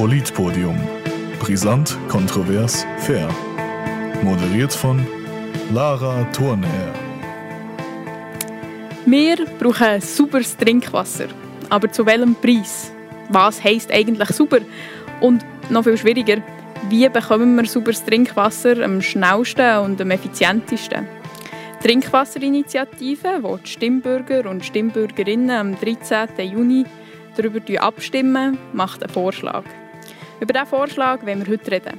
Politpodium. Brisant, kontrovers, fair. Moderiert von Lara Thurnherr. Wir brauchen sauberes Trinkwasser. Aber zu welchem Preis? Was heisst eigentlich sauber? Und noch viel schwieriger, wie bekommen wir sauberes Trinkwasser am schnellsten und am effizientesten? Die Trinkwasserinitiative, wo die Stimmbürger und Stimmbürgerinnen am 13. Juni darüber abstimmen, macht einen Vorschlag. Über diesen Vorschlag wollen wir heute reden.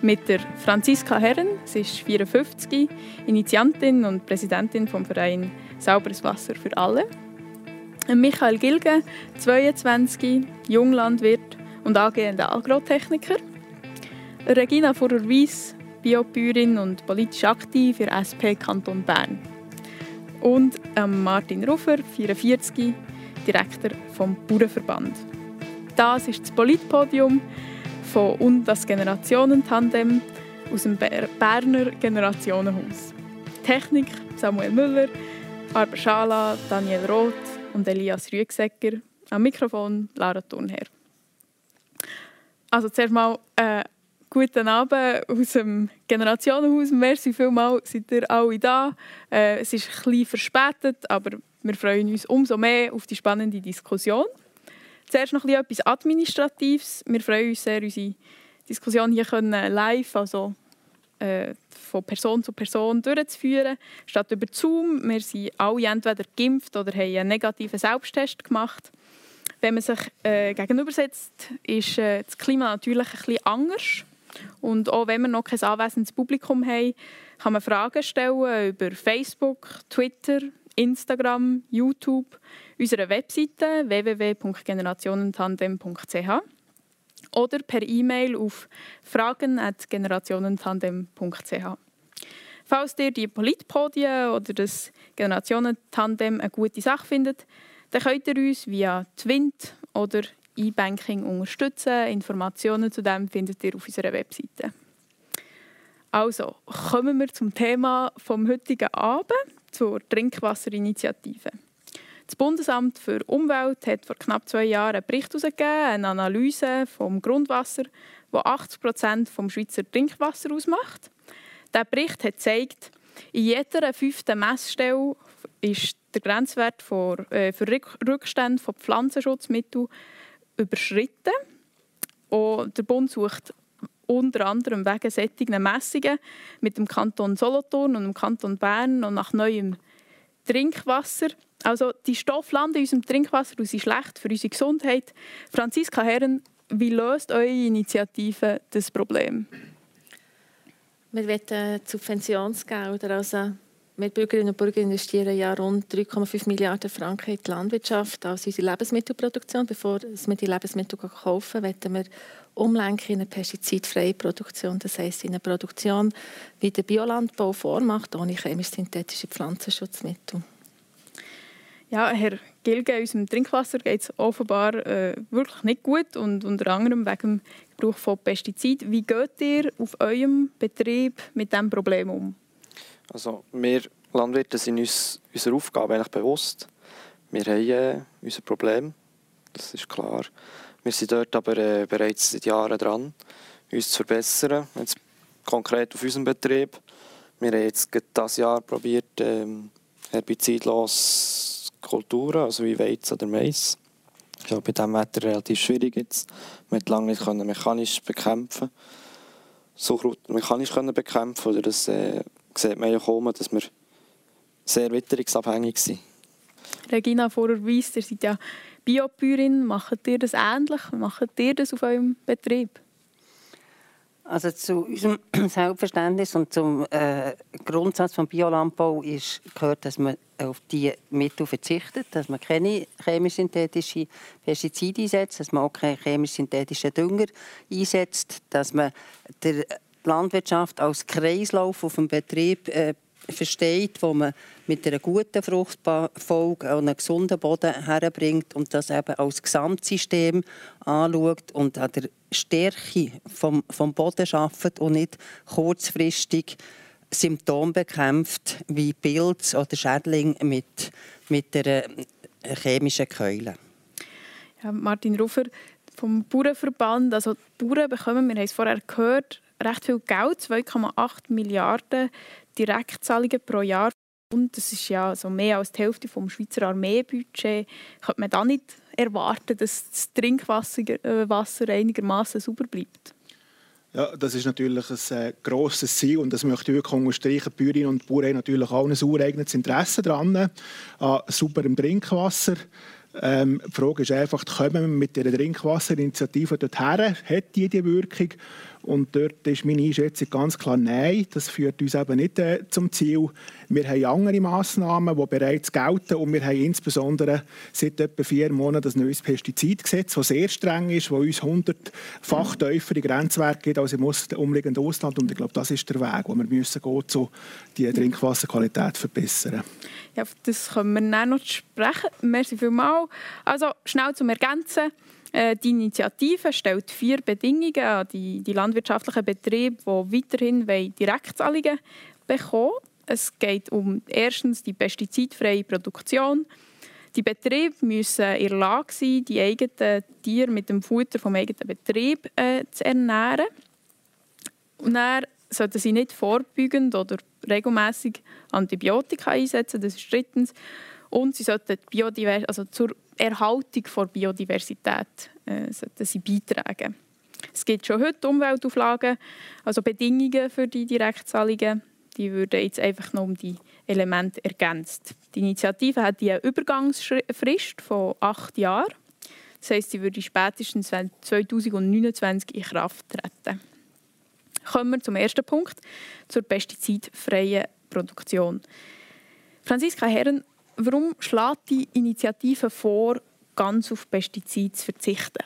Mit der Franziska Herren, sie ist 54, Initiantin und Präsidentin vom Verein Sauberes Wasser für alle. Michael Gilge, 22, Junglandwirt und angehender Agrotechniker. Regina Furer-Weiss, Biobäuerin und politisch aktiv für SP Kanton Bern. Und Martin Ruffer, 44, Direktor vom Bauernverband. Das ist das Politpodium von und das Generationentandem aus dem Berner Generationenhaus. Technik Samuel Müller, Arber Schala, Daniel Roth und Elias Rüegsecker. Am Mikrofon Lara Thurnherr. Also zuerst mal äh, guten Abend aus dem Generationenhaus. Merci vielmals, seid ihr alle da. Äh, es ist ein bisschen verspätet, aber wir freuen uns umso mehr auf die spannende Diskussion. Zuerst noch etwas Administratives. Wir freuen uns sehr, unsere Diskussion hier live, also äh, von Person zu Person durchzuführen, statt über Zoom. Wir sind alle entweder geimpft oder haben einen negativen Selbsttest gemacht. Wenn man sich äh, gegenübersetzt, ist äh, das Klima natürlich ein bisschen anders. Und auch wenn wir noch kein anwesendes Publikum haben, kann man Fragen stellen über Facebook, Twitter, Instagram, YouTube, unserer Webseite www.generationentandem.ch oder per E-Mail auf fragen.generationentandem.ch. Falls ihr die Politpodien oder das Generationentandem eine gute Sache findet, dann könnt ihr uns via Twint oder E-Banking unterstützen. Informationen zu dem findet ihr auf unserer Webseite. Also, kommen wir zum Thema vom heutigen Abend, zur Trinkwasserinitiative. Das Bundesamt für Umwelt hat vor knapp zwei Jahren einen Bericht herausgegeben, eine Analyse vom Grundwasser, wo 80 Prozent vom Schweizer Trinkwasser ausmacht. Der Bericht hat gezeigt, in jeder fünften Messstelle ist der Grenzwert für, äh, für Rückstände von Pflanzenschutzmitteln überschritten. Und der Bund sucht unter anderem wegen solchen Messungen mit dem Kanton Solothurn und dem Kanton Bern und nach neuem Trinkwasser. Also die Stoffe landen in unserem Trinkwasser und sind schlecht für unsere Gesundheit. Franziska Herren, wie löst eure Initiative das Problem? Wir wollen Subventionsgelder, also wir Bürgerinnen und Bürger investieren ja rund 3,5 Milliarden Franken in die Landwirtschaft, also unsere Lebensmittelproduktion. Bevor wir die Lebensmittel kaufen, wollen wir umlenken in eine pestizidfreie Produktion. Das heisst, in eine Produktion, wie der Biolandbau vormacht, ohne chemisch-synthetische Pflanzenschutzmittel. Ja, Herr Gilge, unserem Trinkwasser geht es offenbar äh, wirklich nicht gut und unter anderem wegen dem Gebrauch von Pestiziden. Wie geht ihr auf eurem Betrieb mit diesem Problem um? Also wir Landwirte sind uns unserer Aufgabe eigentlich bewusst. Wir haben äh, unser Problem, das ist klar. Wir sind dort aber äh, bereits seit Jahren dran, uns zu verbessern. Jetzt konkret auf unserem Betrieb. Wir haben jetzt dieses Jahr probiert, ähm, herbizidlos Kulturen, also wie Weizen oder Mais. Ich glaube, bei diesem Wetter relativ schwierig jetzt. Man konnte lange nicht mechanisch bekämpfen. So mechanisch können bekämpfen oder das äh, sieht man ja kommen, dass wir sehr witterungsabhängig sind. Regina Vorer-Weiss, ihr seid ja Biobäuerin. Macht ihr das ähnlich? Macht ihr das auf eurem Betrieb? Also zu unserem Selbstverständnis und zum äh, Grundsatz des Biolandbau ist, gehört, dass man auf die Mittel verzichtet, dass man keine chemisch-synthetischen Pestizide einsetzt, dass man auch keine chemisch-synthetischen Dünger einsetzt, dass man der Landwirtschaft als Kreislauf auf dem Betrieb äh, versteht, wo man mit einer guten Fruchtfolge und einem gesunden Boden herbringt und das eben als Gesamtsystem anschaut und an der Stärke vom, vom Boden schafft und nicht kurzfristig Symptome bekämpft wie Pilz oder Schädling mit, mit einer chemischen Keule. Ja, Martin Ruffer, vom Bauernverband. Also die Bauern bekommen, wir haben es vorher gehört, recht viel Geld, 2,8 Milliarden Direktzahlungen pro Jahr. Und das ist ja so mehr als die Hälfte vom Schweizer Armeebudget. Könnte man da nicht erwarten, dass das Trinkwasser äh, einigermaßen sauber bleibt? Ja, das ist natürlich ein äh, grosses Ziel und das möchte ich wirklich unterstreichen. Die Bäuerinnen und Bauern haben natürlich auch ein ureigenes Interesse daran, an sauberem Trinkwasser. Ähm, die Frage ist einfach, kommen wir mit dieser Trinkwasserinitiative dorthin? Hat die die Wirkung? Und dort ist meine Einschätzung ganz klar Nein. Das führt uns eben nicht äh, zum Ziel. Wir haben andere Massnahmen, die bereits gelten. Und wir haben insbesondere seit etwa vier Monaten ein neues Pestizidgesetz, das sehr streng ist, das uns hundertfach tiefere Grenzwerte gibt als im umliegenden Ausland. Und ich glaube, das ist der Weg, wo wir müssen gehen, um die Trinkwasserqualität zu verbessern. Ja, das können wir dann noch sprechen. Merci vielmals. Also schnell zum Ergänzen. Äh, die Initiative stellt vier Bedingungen an die, die landwirtschaftlichen Betriebe, die weiterhin Direktzahlungen bekommen Es geht um erstens die pestizidfreie Produktion. Die Betriebe müssen in der Lage sein, die eigenen Tiere mit dem Futter vom eigenen Betrieb äh, zu ernähren. Und dann sollten sie nicht vorbeugend oder regelmäßig Antibiotika einsetzen. Das ist drittens. Und sie sollten Biodivers also zur Erhaltung der Biodiversität äh, sie beitragen. Es gibt schon heute Umweltauflagen, also Bedingungen für die Direktzahlungen. Die würden jetzt einfach noch um die Elemente ergänzt. Die Initiative hat eine Übergangsfrist von acht Jahren. Das heisst, sie würde spätestens 2029 in Kraft treten. Kommen wir zum ersten Punkt, zur pestizidfreien Produktion. Franziska Herren, Warum schlägt die Initiative vor, ganz auf Pestizide zu verzichten?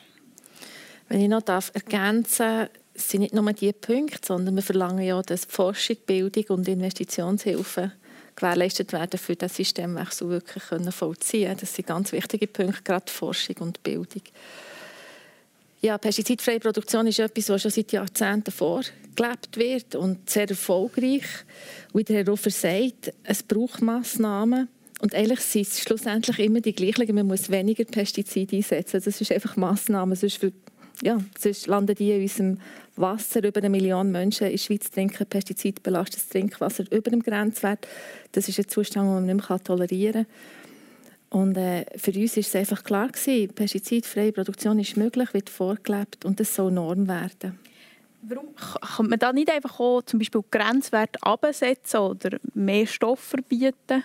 Wenn ich noch darf ergänzen es sind nicht nur diese Punkte, sondern wir verlangen ja, dass Forschung, Bildung und Investitionshilfe gewährleistet werden, für das Systemwechsel wirklich vollziehen können. Das sind ganz wichtige Punkte, gerade Forschung und Bildung. Ja, pestizidfreie Produktion ist etwas, was schon seit Jahrzehnten vorgelebt wird und sehr erfolgreich. Wie der Herr Ruffer sagt, es braucht Massnahmen, und eigentlich sind es schlussendlich immer die gleichen. Man muss weniger Pestizide einsetzen. Das ist einfach Massnahmen. Sonst, ja, sonst landen die in unserem Wasser. Über eine Million Menschen in der Schweiz trinken pestizidbelastetes Trinkwasser über dem Grenzwert. Das ist ein Zustand, den man nicht mehr tolerieren kann. Und äh, für uns war es einfach klar gewesen, pestizidfreie Produktion ist möglich, wird vorgelebt und das soll Norm werden. Warum kann man da nicht einfach auch zum Beispiel Grenzwerte absetzen oder mehr Stoff verbieten?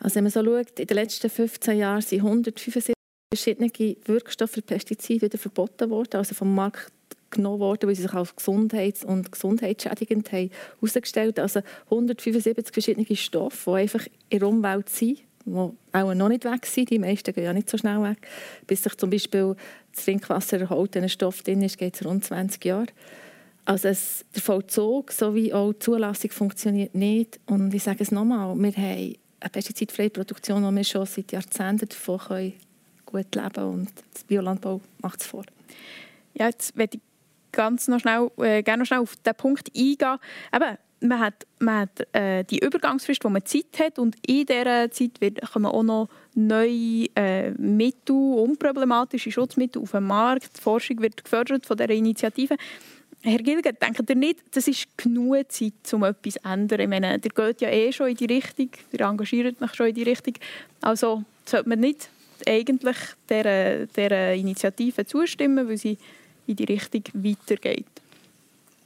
Also wenn man so schaut, in den letzten 15 Jahren sind 175 verschiedene Wirkstoffe für Pestizide wieder verboten worden, also vom Markt genommen worden, weil sie sich als gesundheits- und gesundheitsschädigend haben herausgestellt Also 175 verschiedene Stoffe, die einfach in der Umwelt sind, die auch noch nicht weg sind. Die meisten gehen ja nicht so schnell weg. Bis sich zum Beispiel das Trinkwasser erholt, ein Stoff drin ist, geht es rund 20 Jahre. Also es, der Vollzug sowie auch die Zulassung funktioniert nicht. Und ich sage es nochmal, wir haben eine pestizidfreie Produktion, wo wir schon seit Jahrzehnten davon können gut leben können. Und das Biolandbau macht es vor. Ja, jetzt möchte ich ganz noch schnell, äh, gerne noch schnell auf diesen Punkt eingehen. Eben, man hat, man hat äh, die Übergangsfrist, wo man Zeit hat und in dieser Zeit wird, kommen auch noch neue äh, Mittel, unproblematische Schutzmittel auf den Markt. Die Forschung wird gefördert von dieser Initiative. Herr Gilger, denkt ihr nicht, das ist genug Zeit, um etwas zu ändern? Ich meine, ihr geht ja eh schon in die Richtung, ihr engagiert euch schon in die Richtung. Also sollte man nicht eigentlich dieser, dieser Initiative zustimmen, weil sie in die Richtung weitergeht?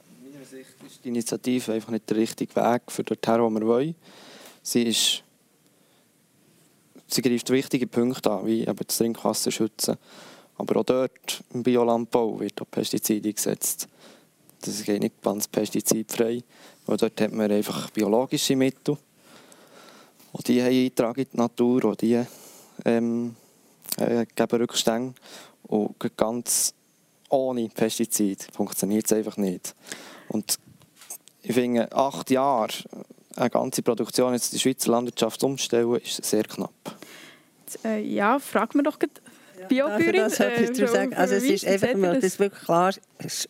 Aus meiner Sicht ist die Initiative einfach nicht der richtige Weg für dorthin, wo wir wollen. Sie, ist, sie greift wichtige Punkte an, wie das Trinkwasser schützen. Aber auch dort im Biolandbau wird auch Pestizide eingesetzt das geht nicht ganz pestizidfrei. Weil dort hat man einfach biologische Mittel. Und die haben Eintrag in die Natur, und die ähm, äh, geben Rückstände. Und ganz ohne Pestizid funktioniert es einfach nicht. Und ich finde, acht Jahre eine ganze Produktion jetzt in die Schweizer Landwirtschaft umzustellen, ist sehr knapp. Äh, ja, fragt man doch Biobäuerin. Das, das, äh, sagen. Also es ist einfach, wir das wirklich klar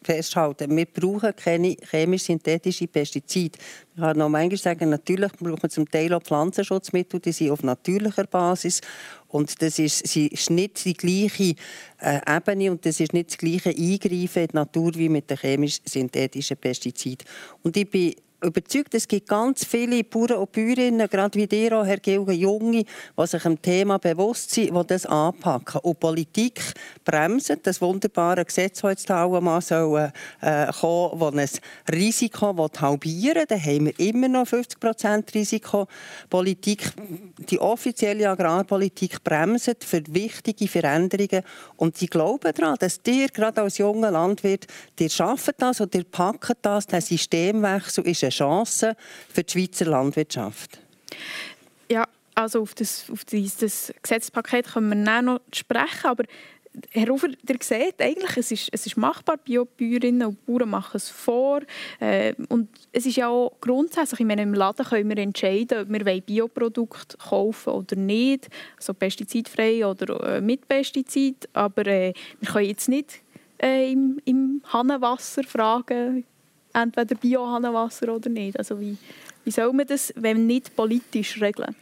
festhalten. Wir brauchen keine chemisch-synthetischen Pestizide. Ich kann noch manchmal sagen, natürlich braucht man zum Teil auch Pflanzenschutzmittel, die sind auf natürlicher Basis. Und das ist, sie ist nicht die gleiche äh, Ebene und das ist nicht das gleiche Eingreifen in die Natur wie mit den chemisch-synthetischen Pestiziden. Und ich bin überzeugt, es gibt ganz viele Bauern und Bäuerinnen, gerade wie dir auch, Herr Gilge, Junge, die sich dem Thema bewusst sind, die das anpacken. Und Politik bremsen, das wunderbare Gesetz, das jetzt mal soll, äh, kommen das ein Risiko halbieren. Dann haben wir immer noch 50% Risiko. Politik, die offizielle Agrarpolitik bremset für wichtige Veränderungen. Und sie glauben daran, dass dir, gerade als junger Landwirt, dir schafft das und dir packt das. Der Systemwechsel ist eine Chance für die Schweizer Landwirtschaft? Ja, also auf das, auf dieses Gesetzespaket können wir noch sprechen, aber Herr Rufer, ihr seht eigentlich, es ist, es ist machbar, Biobäuerinnen und Bauern machen es vor. Äh, und es ist ja auch grundsätzlich, ich meine, im Laden können wir entscheiden, ob wir Bioprodukte kaufen oder nicht, also pestizidfrei oder äh, mit Pestizid. Aber äh, wir können jetzt nicht äh, im, im Hannenwasser fragen, entweder Bio-Hahnenwasser oder nicht? Also wie, wie soll man das, wenn nicht politisch regeln?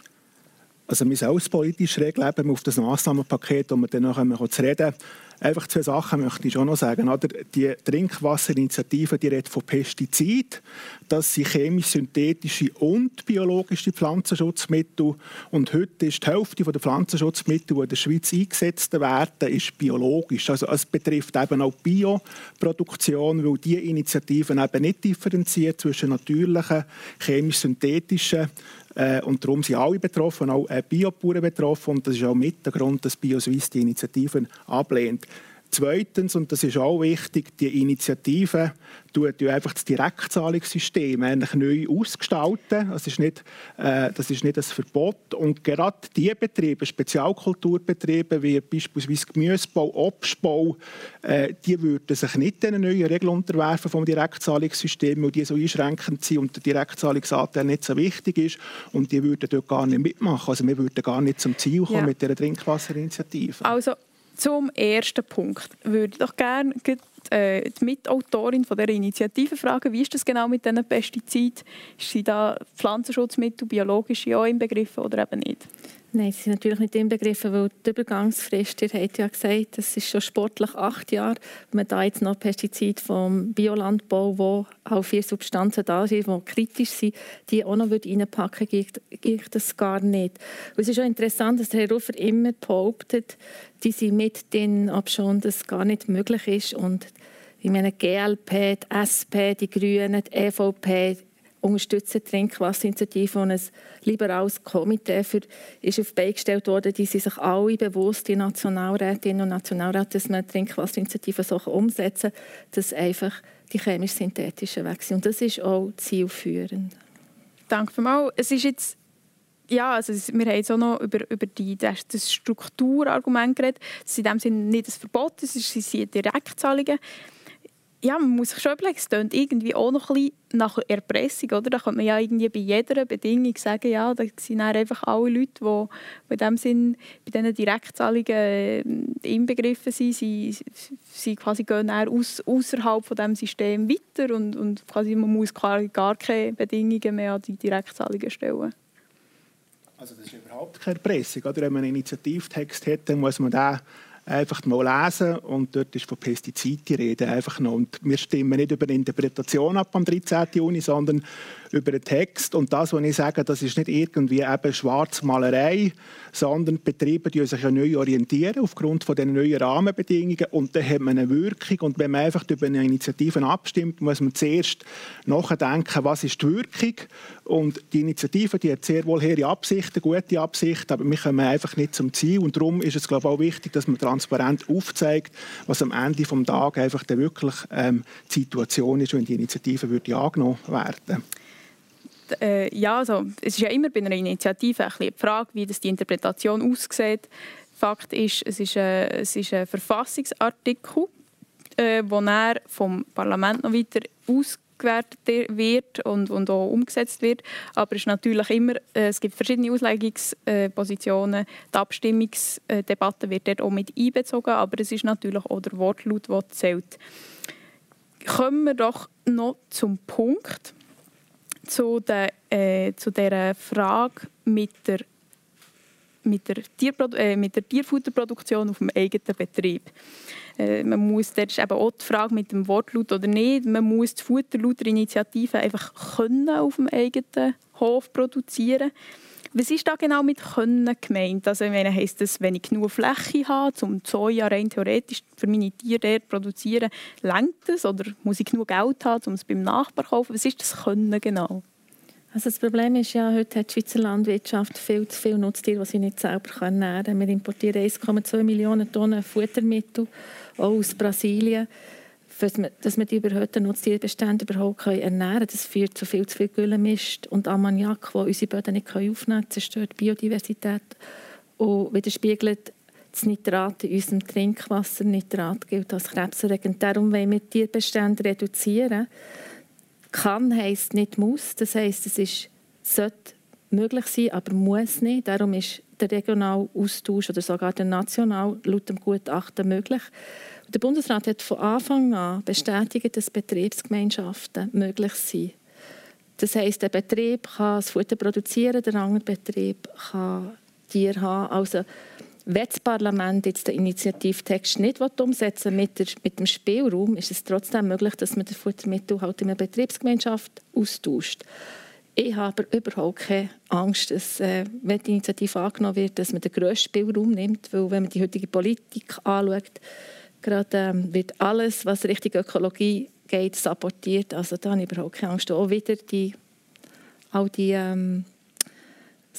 Also wir sollen es politisch regeln, eben auf das Massnahmenpaket, um wir dann noch zu reden Einfach zwei Sachen möchte ich schon noch sagen. Die Trinkwasserinitiative die redet von Pestiziden. Das sind chemisch-synthetische und biologische Pflanzenschutzmittel. Und heute ist die Hälfte der Pflanzenschutzmittel, die in der Schweiz eingesetzt werden, ist biologisch. Also es betrifft eben auch Bioproduktion, weil diese Initiativen eben nicht differenziert zwischen natürlichen, chemisch-synthetischen äh, und darum sind alle betroffen, auch äh, Biobauern betroffen. Und das ist auch mit der Grund, dass BioSwiss die Initiativen ablehnt. Zweitens, und das ist auch wichtig, die Initiative tut einfach das Direktzahlungssystem eigentlich neu ausgestalten. Das ist nicht, äh, das ist nicht ein Verbot. Und gerade die Betriebe, Spezialkulturbetriebe wie beispielsweise Gemüsebau, Obstbau, äh, die würden sich nicht den neuen Regeln unterwerfen vom Direktzahlungssystem, weil die so einschränkend sind und der Direktzahlungsanteil nicht so wichtig ist. Und die würden dort gar nicht mitmachen. Also wir würden gar nicht zum Ziel kommen ja. mit dieser Trinkwasserinitiative. Also zum ersten Punkt würde ich doch gerne äh, die Mitautorin von dieser Initiative fragen, wie ist das genau mit diesen Pestiziden? Sind da Pflanzenschutzmittel, biologische auch inbegriffen oder eben nicht? Nein, sie sind natürlich nicht inbegriffen, weil die Übergangsfrist, ihr habt ja gesagt, das ist schon sportlich acht Jahre. Wenn man da jetzt noch Pestizide vom Biolandbau, wo auch vier Substanzen da sind, die kritisch sind, die auch noch reinpacken würde, geht das gar nicht. Und es ist auch interessant, dass Herr Ruffer immer behauptet, die sind mit drin, ob schon das gar nicht möglich ist. Und ich meine, GLP, die SP, die Grünen, die EVP, unterstützen die Trinkwasserinitiative und ein liberales Komitee für, ist auf Beine gestellt worden. Die sind sich alle bewusst, die Nationalrätinnen und Nationalräte, dass man Trinkwasserinitiative so umsetzen kann, dass einfach die chemisch-synthetischen weg sind. Und das ist auch zielführend. Danke vielmals. Es ist jetzt ja, also wir haben jetzt auch noch über, über die, das, das Strukturargument geredet. Das ist in dem Sinne nicht ein Verbot, es sind Direktzahlungen ja, man muss sich schon überlegen, es klingt irgendwie auch noch ein bisschen nach Erpressung, oder? Da könnte man ja irgendwie bei jeder Bedingung sagen, ja, da sind einfach alle Leute, die in dem Sinn bei diesen Direktzahlungen äh, inbegriffen sind, sie, sie quasi gehen aus, außerhalb von dem System weiter und, und quasi man muss gar, keine Bedingungen mehr an die Direktzahlungen stellen. Also das ist überhaupt keine Erpressung, oder? Wenn man einen Initiativtext dann muss man den einfach mal lesen und dort ist von Pestiziden die Rede einfach noch. Und wir stimmen nicht über eine Interpretation ab am 13. Juni, sondern über den Text. Und das, was ich sage, das ist nicht irgendwie eben Schwarzmalerei, sondern Betriebe die sich ja neu orientieren aufgrund von den neuen Rahmenbedingungen und dann hat man eine Wirkung. Und wenn man einfach über eine Initiative abstimmt, muss man zuerst nachdenken, was ist die Wirkung. Und die Initiative die hat sehr wohl hehre Absichten, gute Absichten, aber wir kommen einfach nicht zum Ziel. Und darum ist es glaube ich, auch wichtig, dass man transparent aufzeigt, was am Ende des Tages einfach wirklich ähm, die Situation ist, wenn die Initiative würde angenommen werden äh, ja, also, es ist ja immer bei einer Initiative ein die Frage, wie das die Interpretation aussieht. Fakt ist, es ist, ein, es ist ein Verfassungsartikel, äh, wo vom Parlament noch weiter aus gewertet wird und, und auch umgesetzt wird. Aber es ist natürlich immer, äh, es gibt verschiedene Auslegungspositionen. Die Abstimmungsdebatte wird dort auch mit einbezogen, aber es ist natürlich auch der Wortlaut, der zählt. Kommen wir doch noch zum Punkt, zu, der, äh, zu dieser Frage mit der mit der, äh, mit der Tierfutterproduktion auf dem eigenen Betrieb. Äh, man muss, das ist eben auch die Frage mit dem Wortlaut oder nicht, man muss die Futterlauter-Initiative einfach können auf dem eigenen Hof produzieren was ist da genau mit können gemeint? Also ich meine, heisst das, wenn ich genug Fläche habe, um Soja rein theoretisch für meine Tiere dort produzieren, längt das? Oder muss ich genug Geld haben, um es beim Nachbar zu kaufen? Was ist das Können genau? Also das Problem ist ja, heute hat die Schweizer Landwirtschaft viel zu viele Nutztiere, die sie nicht selber ernähren können. Wir importieren 1,2 Millionen Tonnen Futtermittel, auch aus Brasilien. Dass wir die überhöhten Nutztierbestände überhaupt ernähren können, das führt zu viel zu viel Güllemist und Ammoniak, wo unsere Böden nicht aufnehmen können, zerstört Biodiversität und widerspiegelt das Nitrat in unserem Trinkwasser. Nitrat gilt als krebserregend. Darum wollen wir die Tierbestände reduzieren. Kann heisst nicht muss. Das heisst, es ist, sollte möglich sein, aber muss nicht. Darum ist der regionale Austausch oder sogar der national laut dem Gutachten möglich. Der Bundesrat hat von Anfang an bestätigt, dass Betriebsgemeinschaften möglich sind. Das heisst, der Betrieb kann das Futter produzieren, der andere Betrieb kann Tiere haben. Also wenn das Parlament jetzt den Initiativtext nicht umsetzen will, mit, mit dem Spielraum, ist es trotzdem möglich, dass man das Futtermittel halt in einer Betriebsgemeinschaft austauscht. Ich habe aber überhaupt keine Angst, dass, äh, wenn die Initiative angenommen wird, dass man den grössten Spielraum nimmt, weil wenn man die heutige Politik anschaut, gerade ähm, wird alles, was Richtung Ökologie geht, sabotiert. Also da habe ich überhaupt keine Angst. Auch wieder die, all die, ähm,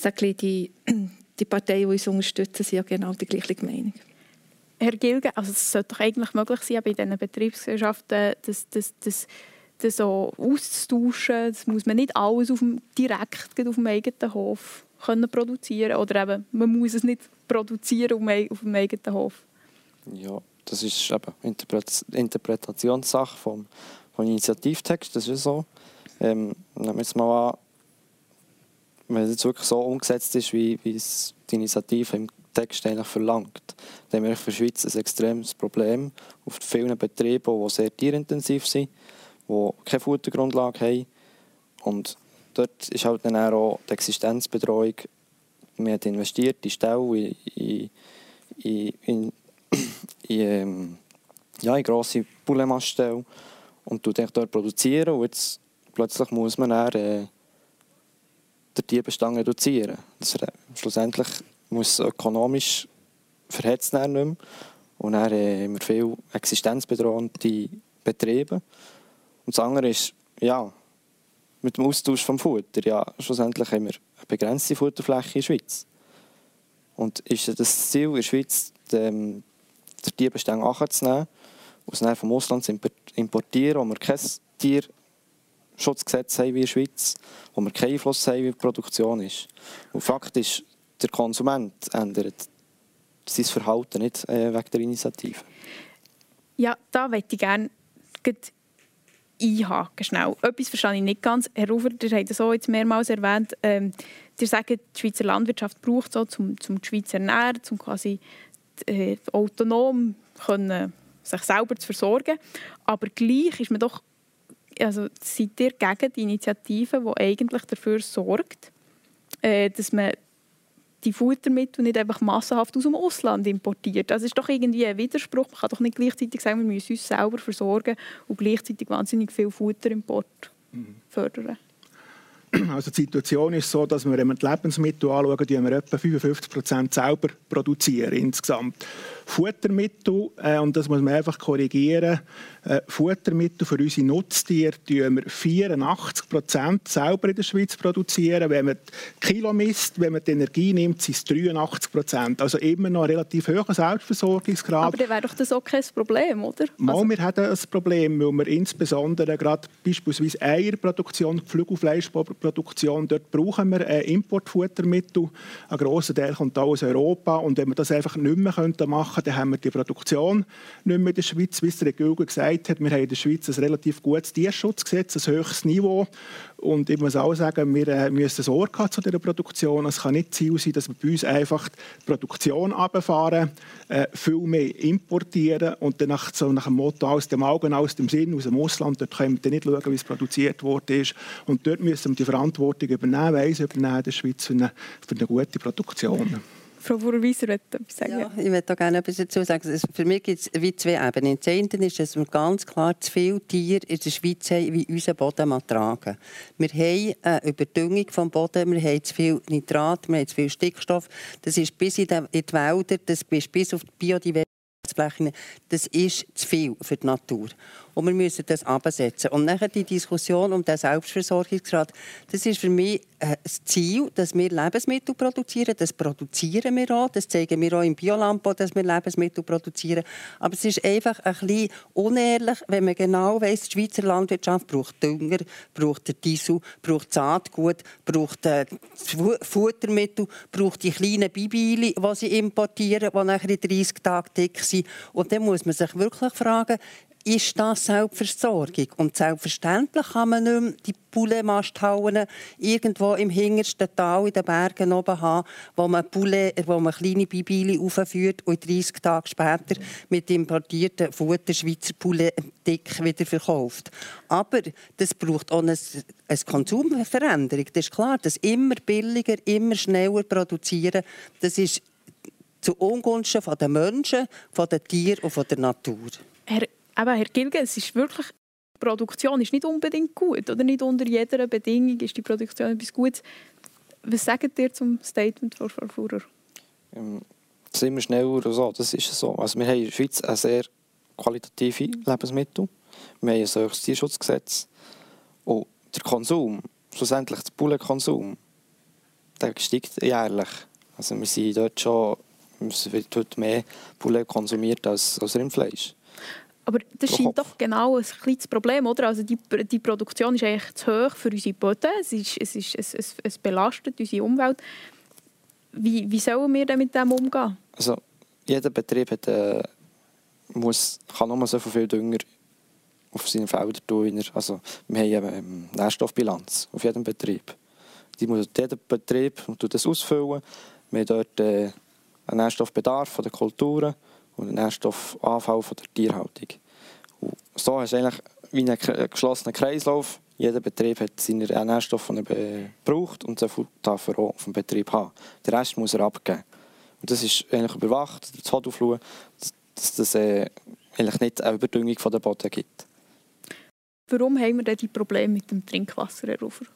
die die Parteien, die uns unterstützen, sind ja genau die gleiche Meinung. Herr Gilge, also es sollte doch eigentlich möglich sein, bei diesen Betriebsgesellschaften das, das, das, das so auszutauschen. Das muss man nicht alles auf dem, direkt auf dem eigenen Hof können produzieren oder eben, man muss es nicht produzieren auf dem eigenen Hof. Ja, das ist eben Interpretationssache vom, vom Initiativtext, das ist so. Ähm, nehmen wir jetzt mal an, wenn es jetzt wirklich so umgesetzt ist, wie, wie es die Initiative im Text eigentlich verlangt, dann haben wir für die Schweiz ein extremes Problem auf vielen Betrieben, die sehr tierintensiv sind, die keine Futtergrundlage haben. Und dort ist halt dann auch die Existenzbedrohung. Man hat investiert in Stellen, in, in, in, in, ähm, ja, in grosse Pouletmaststellen und dort produzieren. Und jetzt plötzlich muss man dann, äh, den Tierbestand reduzieren. Das, schlussendlich muss es ökonomisch verhetzt nicht mehr. Und dann äh, haben wir viele existenzbedrohende Betriebe. Und das andere ist, ja, mit dem Austausch vom Futter. Ja, schlussendlich haben wir eine begrenzte Futterfläche in der Schweiz. Und ist das Ziel in der Schweiz, den, den Tierbestand anzunehmen und es vom Ausland zu importieren, wo wir kein Tier Schutzgesetz haben wie in der Schweiz, wo wir keinen Einfluss haben, wie die Produktion ist. Und ist, der Konsument ändert sein Verhalten nicht äh, wegen der Initiative. Ja, da möchte ich gerne einhaken schnell. Etwas verstehe ich nicht ganz. Herr Rufer, ihr habt es auch jetzt mehrmals erwähnt. Ähm, ihr sagt, die Schweizer Landwirtschaft braucht so, um, um die Schweiz zu ernähren, um quasi äh, autonom können, sich selber zu versorgen. Aber gleich ist man doch also seid ihr gegen die Initiative, die eigentlich dafür sorgt, äh, dass man die Futtermittel nicht einfach massenhaft aus dem Ausland importiert. Das ist doch irgendwie ein Widerspruch. Man kann doch nicht gleichzeitig sagen, wir müssen uns selber versorgen und gleichzeitig wahnsinnig viel Futterimport mhm. Also die Situation ist so, dass wir, wenn wir die Lebensmittel anschauen, die wir etwa 55 Prozent selber produzieren insgesamt. Futtermittel, äh, und das muss man einfach korrigieren, äh, Futtermittel für unsere Nutztiere produzieren wir 84 Prozent selber in der Schweiz produzieren. Wenn man die Kilo misst, wenn man die Energie nimmt, sind es 83 Prozent. Also immer noch ein relativ hoher Selbstversorgungsgrad. Aber dann wäre doch das auch kein Problem, oder? Mal, also... wir haben ein Problem, weil wir insbesondere gerade beispielsweise Eierproduktion, Flügelfleischproduktion. Dort brauchen wir äh, Importfuttermittel. Ein grosser Teil kommt aus Europa. Und wenn wir das einfach nicht mehr machen könnten, dann haben wir die Produktion nicht mehr in der Schweiz. Wie es der Gülger gesagt hat, wir haben in der Schweiz ein relativ gutes Tierschutzgesetz, ein höchstes Niveau. Und ich muss auch sagen, wir äh, müssen Sorge haben zu dieser Produktion. Es kann nicht Ziel sein, dass wir bei uns einfach die Produktion runterfahren, äh, viel mehr importieren und dann nach, so nach dem Motto aus dem Augen, aus dem Sinn, aus dem Ausland, dort können wir nicht schauen, wie es produziert ist. Und dort müssen wir die Verantwortung übernehmen, Weise übernehmen in der Schweiz für eine, für eine gute Produktion. Frau Fuhrer-Wieser möchte etwas sagen. Ja, ich möchte gerne etwas dazu sagen. Für mich gibt es wie zwei Ebenen. Das eine ist, dass wir ganz klar zu viele Tiere in der Schweiz haben, wie unser Boden tragen. Wir haben eine Überdüngung des Boden, wir haben zu viel Nitrat, wir haben zu viel Stickstoff. Das ist bis in die Wälder, das ist bis auf die Biodiversitätsflächen. Das ist zu viel für die Natur und wir müssen das absetzen. Und nachher die Diskussion um den Selbstversorgungsgrad, das ist für mich äh, das Ziel, dass wir Lebensmittel produzieren. Das produzieren wir auch. Das zeigen wir auch im Biolampo, dass wir Lebensmittel produzieren. Aber es ist einfach ein bisschen unehrlich, wenn man genau weiss, die Schweizer Landwirtschaft braucht Dünger, braucht Diesel, braucht Saatgut, braucht äh, Futtermittel, braucht die kleinen Bibili, die sie importieren, die nachher in 30 Tagen dick sind. Und dann muss man sich wirklich fragen, ist das Selbstversorgung. Und selbstverständlich kann man nicht mehr die Poulet-Masthauen irgendwo im hintersten Tal in den Bergen oben haben, wo man, Poulet, wo man kleine Bibili aufführt und 30 Tage später mit importierten Futter Schweizer Poulet dick wieder verkauft. Aber das braucht auch eine, Konsumveränderung. Das ist klar, dass immer billiger, immer schneller produzieren, das ist zu Ungunsten der Menschen, der Tiere und der Natur. Herr eben, Herr Gilge, es ist wirklich, die Produktion ist nicht unbedingt gut. Oder nicht unter jeder Bedingung ist die Produktion etwas Gutes. Was sagt ihr zum Statement von Frau Fuhrer? Ähm, sind wir schneller oder so, das ist so. Also wir haben in der Schweiz ein sehr qualitative Lebensmittel. Wir haben ein höchstes Tierschutzgesetz. Und der Konsum, schlussendlich der Bullenkonsum, der steigt jährlich. Also wir sind dort schon, es wird heute mehr Bullen konsumiert als, als Rindfleisch. Aber das scheint doch genau ein kleines Problem, oder? Also die, die Produktion ist eigentlich zu hoch für unsere Böden. Es, ist, es, ist, es, es, es belastet unsere Umwelt. Wie, wie sollen wir denn mit dem umgehen? Also jeder Betrieb hat, äh, muss, kann nur so viel Dünger auf seinen Feldern tun. Also wir haben eine ähm, Nährstoffbilanz auf jedem Betrieb. Die muss jeder Betrieb tut das ausfüllen. Wir haben dort äh, einen Nährstoffbedarf von der Kulturen und einen Nährstoffanfall von der Tierhaltung. Und so hast du eigentlich wie einen geschlossenen Kreislauf. Jeder Betrieb hat seine Nährstoffe, die er braucht und so darf er auch auf dem Betrieb haben. Den Rest muss er abgeben. Und das ist eigentlich überwacht, das Hodufluen, dass es äh, eigentlich nicht eine Überdüngung von der Boden gibt. Warum haben wir denn die Probleme mit dem Trinkwasser, Herr Rufer?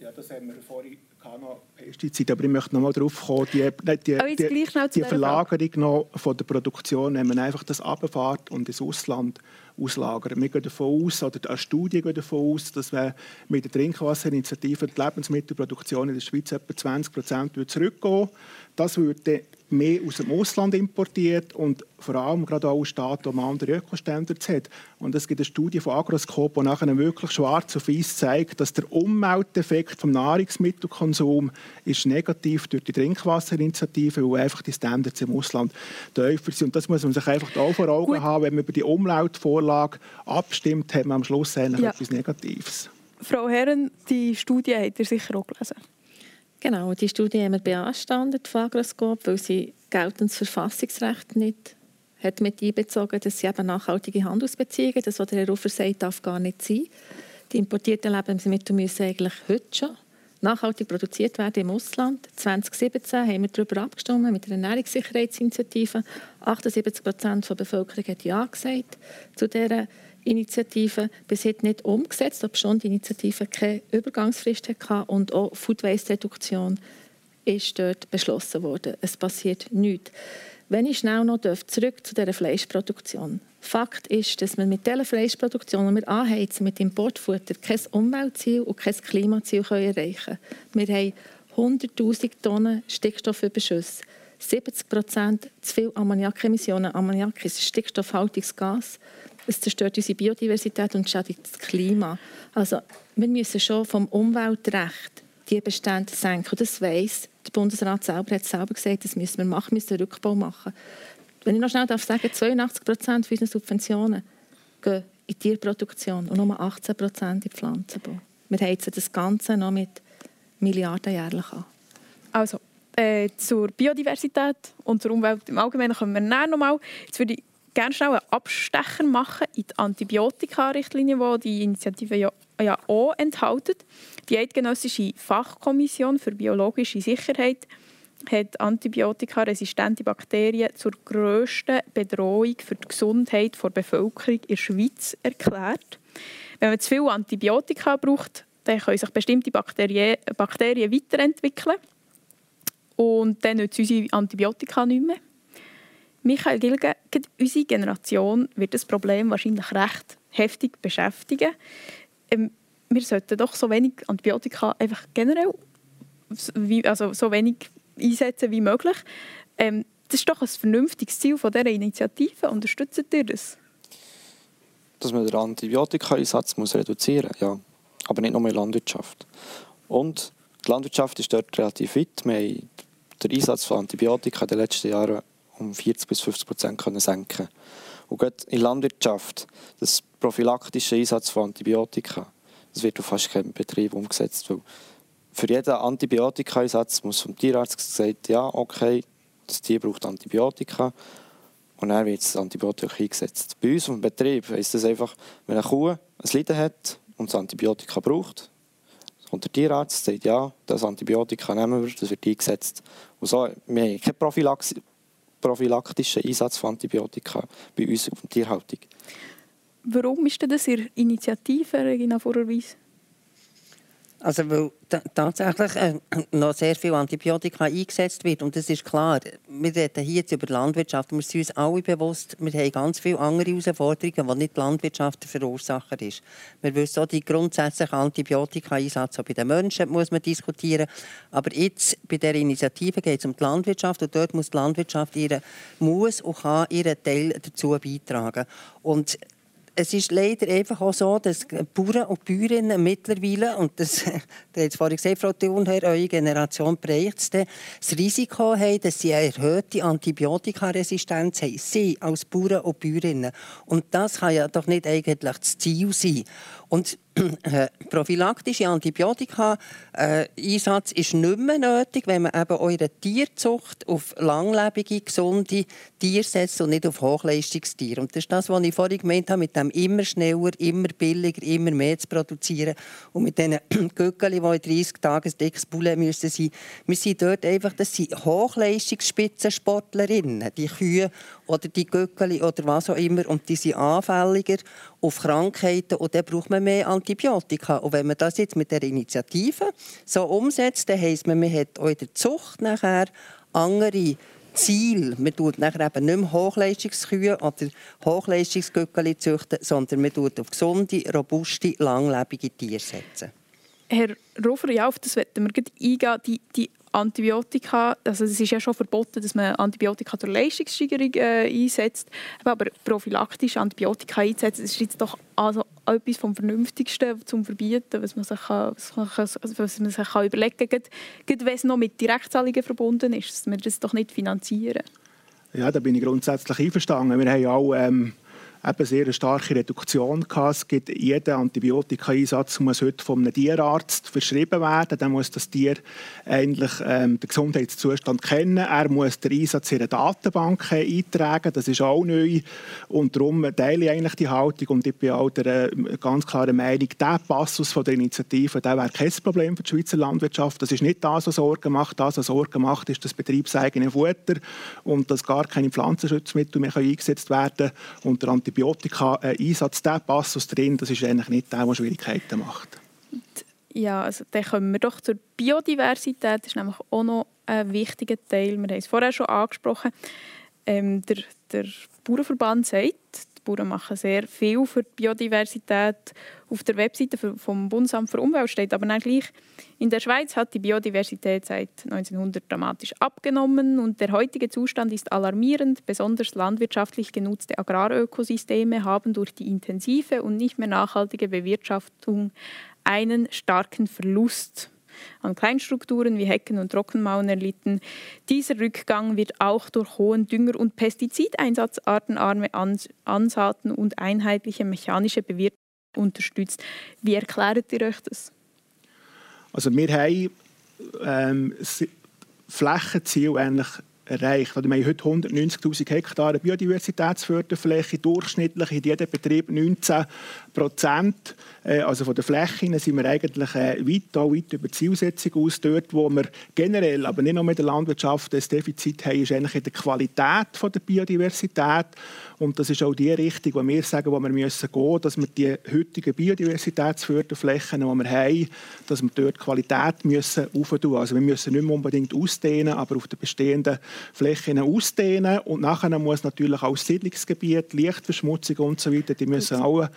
Ja, das haben wir vorhin noch Pestizide, aber ich möchte noch mal darauf kommen, die, die, die, die, die Verlagerung noch von der Produktion, wenn man einfach das runterfährt und ins Ausland auslagern. Wir gehen davon aus, oder eine Studie geht davon aus, dass wir mit der Trinkwasserinitiative die Lebensmittelproduktion in der Schweiz etwa 20 Prozent zurückgehen. Das würde mehr aus dem Ausland importiert und vor allem gerade auch Staaten, die andere Ökostandards hat. Und es gibt eine Studie von Agroscope, die nachher wirklich schwarz auf weiß zeigt, dass der Umwelteffekt vom Nahrungsmittelkonsum ist negativ durch die Trinkwasserinitiative, weil einfach die Standards im Ausland tiefer sind. Und das muss man sich einfach auch vor Augen Gut. haben, wenn man über die Umweltvorlage abstimmt, hat man am Schluss eigentlich ja. etwas Negatives. Frau Herren, die Studie habt ihr sicher auch gelesen. Genau, die Studie haben wir beanstandet von weil sie geltendes Verfassungsrecht nicht hat mit einbezogen, dass sie eben nachhaltige Handelsbeziehungen, das, was der Herr Rufer sagt, darf gar nicht sein. Die importierten Lebensmittel müssen eigentlich heute schon nachhaltig produziert werden im Ausland. 2017 haben wir darüber abgestimmt mit der Ernährungssicherheitsinitiative. 78 Prozent der Bevölkerung hat Ja gesagt zu dieser Initiative bis jetzt nicht umgesetzt, ob schon die Initiative keine Übergangsfrist hatte und auch Food Waste Reduktion ist dort beschlossen worden. Es passiert nichts. Wenn ich schnell noch zurück zu der Fleischproduktion. Fakt ist, dass wir mit dieser Fleischproduktion, die wir anheizen mit Importfutter, kein Umweltziel und kein Klimaziel erreichen können. Wir haben 100'000 Tonnen Stickstoffüberschüsse, 70 Prozent zu viel Ammoniakemissionen. Ammoniak ist ein stickstoffhaltiges Gas. Es zerstört unsere Biodiversität und schädigt das Klima. Also wir müssen schon vom Umweltrecht die Bestände senken. Das weiss der Bundesrat selber, hat selber gesagt, das müssen wir machen, müssen einen Rückbau machen. Wenn ich noch schnell darf sagen, 82 Prozent unserer Subventionen gehen in die Tierproduktion und nur 18 Prozent in den Pflanzenbau. Wir heizen das Ganze noch mit Milliarden jährlich an. Also, äh, zur Biodiversität und zur Umwelt im Allgemeinen kommen wir näher nochmal. Jetzt würde ich gerne schnell einen Abstecher machen in die Antibiotika-Richtlinie, die die Initiative ja, ja auch enthält. Die Eidgenössische Fachkommission für biologische Sicherheit hat antibiotikaresistente Bakterien zur grössten Bedrohung für die Gesundheit der Bevölkerung in der Schweiz erklärt. Wenn man zu viel Antibiotika braucht, dann können sich bestimmte Bakterien, Bakterien weiterentwickeln. Und dann nützen unsere Antibiotika nicht mehr. Michael Gilge, unsere Generation wird das Problem wahrscheinlich recht heftig beschäftigen. Ähm, wir sollten doch so wenig Antibiotika einfach generell also so wenig einsetzen wie möglich. Ähm, das ist doch ein vernünftiges Ziel von dieser Initiative. Unterstützt ihr das? Dass man den Antibiotika-Einsatz reduzieren muss, ja. Aber nicht nur in der Landwirtschaft. Und die Landwirtschaft ist dort relativ weit. Wir haben den Einsatz von Antibiotika in den letzten Jahren um 40 bis 50 Prozent können senken Und gerade in der Landwirtschaft, das prophylaktische Einsatz von Antibiotika, das wird auf fast keinem Betrieb umgesetzt. Weil für jeden Antibiotika-Einsatz muss vom Tierarzt gesagt ja, okay, das Tier braucht Antibiotika. Und dann wird das Antibiotika eingesetzt. Bei uns im Betrieb heisst das einfach, wenn eine Kuh ein Leiden hat und das Antibiotika braucht, und der Tierarzt sagt, ja, das Antibiotika nehmen wir, das wird eingesetzt. Und so, wir haben keinen prophylaktischen Einsatz von Antibiotika bei uns auf der Tierhaltung. Warum ist denn das Ihre Initiative, Regina Vorerweis? Also weil tatsächlich äh, noch sehr viel Antibiotika eingesetzt wird und das ist klar. Wir reden hier jetzt über Landwirtschaft wir sind uns alle bewusst, wir haben ganz viele andere Herausforderungen, die nicht die Landwirtschaft der Verursacher ist. Wir wissen auch, die grundsätzlichen Antibiotika-Einsatz bei den Menschen muss man diskutieren. Aber jetzt bei der Initiative geht es um die Landwirtschaft und dort muss die Landwirtschaft ihre, muss und kann ihren Teil dazu beitragen. Und es ist leider einfach auch so, dass Bauern und Bäuerinnen mittlerweile, und das, das hat vorhin gesagt, Frau Thunherr, eure Generation prägt es, das Risiko haben, dass sie eine erhöhte Antibiotikaresistenz haben. Sie als Bauern und Bäuerinnen. Und das kann ja doch nicht eigentlich das Ziel sein. Und äh, prophylaktische Antibiotika-Einsatz äh, ist nicht mehr nötig, wenn man eben eure Tierzucht auf langlebige, gesunde Tiere setzt und nicht auf Hochleistungstiere. Und das ist das, was ich vorhin gemeint habe, mit dem immer schneller, immer billiger, immer mehr zu produzieren. Und mit diesen Göckeli, die in 30 Tagen ein dickes Bulle müssen sein. Wir sind dort einfach, das sind Hochleistungsspitzensportlerinnen, die Kühe oder die Göckeli oder was auch immer. Und die sind anfälliger auf Krankheiten und dann braucht man mehr Antibiotika. Und wenn man das jetzt mit der Initiative so umsetzt, dann heisst man, man hat auch in der Zucht nachher andere Ziel. Man tut nachher eben nicht mehr Hochleistungskühe oder Hochleistungsgöckeli züchten, sondern man tut auf gesunde, robuste, langlebige Tiere setzen. Herr Rufer, ja, auf das wollen wir eingehen. Die, die Antibiotika, also es ist ja schon verboten, dass man Antibiotika zur Leistungssteigerung äh, einsetzt, aber prophylaktisch Antibiotika einsetzen, ist jetzt doch also etwas vom Vernünftigsten zum Verbieten, was man sich, kann, was man, man sich kann überlegen kann, wenn es noch mit Direktzahlungen verbunden ist, dass wir das doch nicht finanzieren. Ja, da bin ich grundsätzlich einverstanden. Wir haben auch ähm, eben sehr eine starke Reduktion gehabt. Es gibt jeder Antibiotika-Einsatz muss heute einem Tierarzt verschrieben werden. Dann muss das Tier eigentlich ähm, den Gesundheitszustand kennen. Er muss den Einsatz in eine Datenbank eintragen. Das ist auch neu. Und darum teile ich eigentlich die Haltung und ich bin auch der äh, ganz klaren Meinung, der Passus von der Initiative, der wäre kein Problem für die Schweizer Landwirtschaft. Das ist nicht das, was Sorgen macht. Das, was Sorgen macht, ist das betriebseigene Futter und dass gar keine Pflanzenschutzmittel mehr eingesetzt werden können. Und der Antibiotika-Einsatz, der Passus drin, das ist eigentlich nicht der, der Schwierigkeiten macht. Ja, also dann kommen wir doch zur Biodiversität. Das ist nämlich auch noch ein wichtiger Teil. Wir haben es vorher schon angesprochen. Ähm, der, der Bauernverband sagt. Die Bauern machen sehr viel für die Biodiversität. Auf der Webseite vom Bundesamt für Umwelt steht aber dann gleich, in der Schweiz hat die Biodiversität seit 1900 dramatisch abgenommen und der heutige Zustand ist alarmierend. Besonders landwirtschaftlich genutzte Agrarökosysteme haben durch die intensive und nicht mehr nachhaltige Bewirtschaftung einen starken Verlust an Kleinstrukturen wie Hecken und Trockenmauern erlitten. Dieser Rückgang wird auch durch hohen Dünger- und Pestizideinsatz, artenarme Ansaaten und einheitliche mechanische Bewirtschaftung unterstützt. Wie erklärt ihr euch das? Also wir haben ähm, Flächenziel eigentlich erreicht. Also wir haben heute 190'000 Hektar Biodiversitätsförderfläche, durchschnittlich in jedem Betrieb 19 Prozent. Äh, also von der Fläche sind wir eigentlich äh, weit, auch weit über die Zielsetzung aus. Dort, wo wir generell, aber nicht nur mit der Landwirtschaft, ein Defizit haben, ist eigentlich in der Qualität der Biodiversität. Und das ist auch die Richtung, wo wir sagen, wo wir müssen gehen, dass wir die heutigen Biodiversitätsförderflächen, die wir haben, dass wir dort Qualität müssen aufentun. Also wir müssen nicht mehr unbedingt ausdehnen, aber auf den bestehenden Flächen ausdehnen. Und nachher muss natürlich auch das Siedlungsgebiet, Lichtverschmutzung und so weiter, die müssen auch einen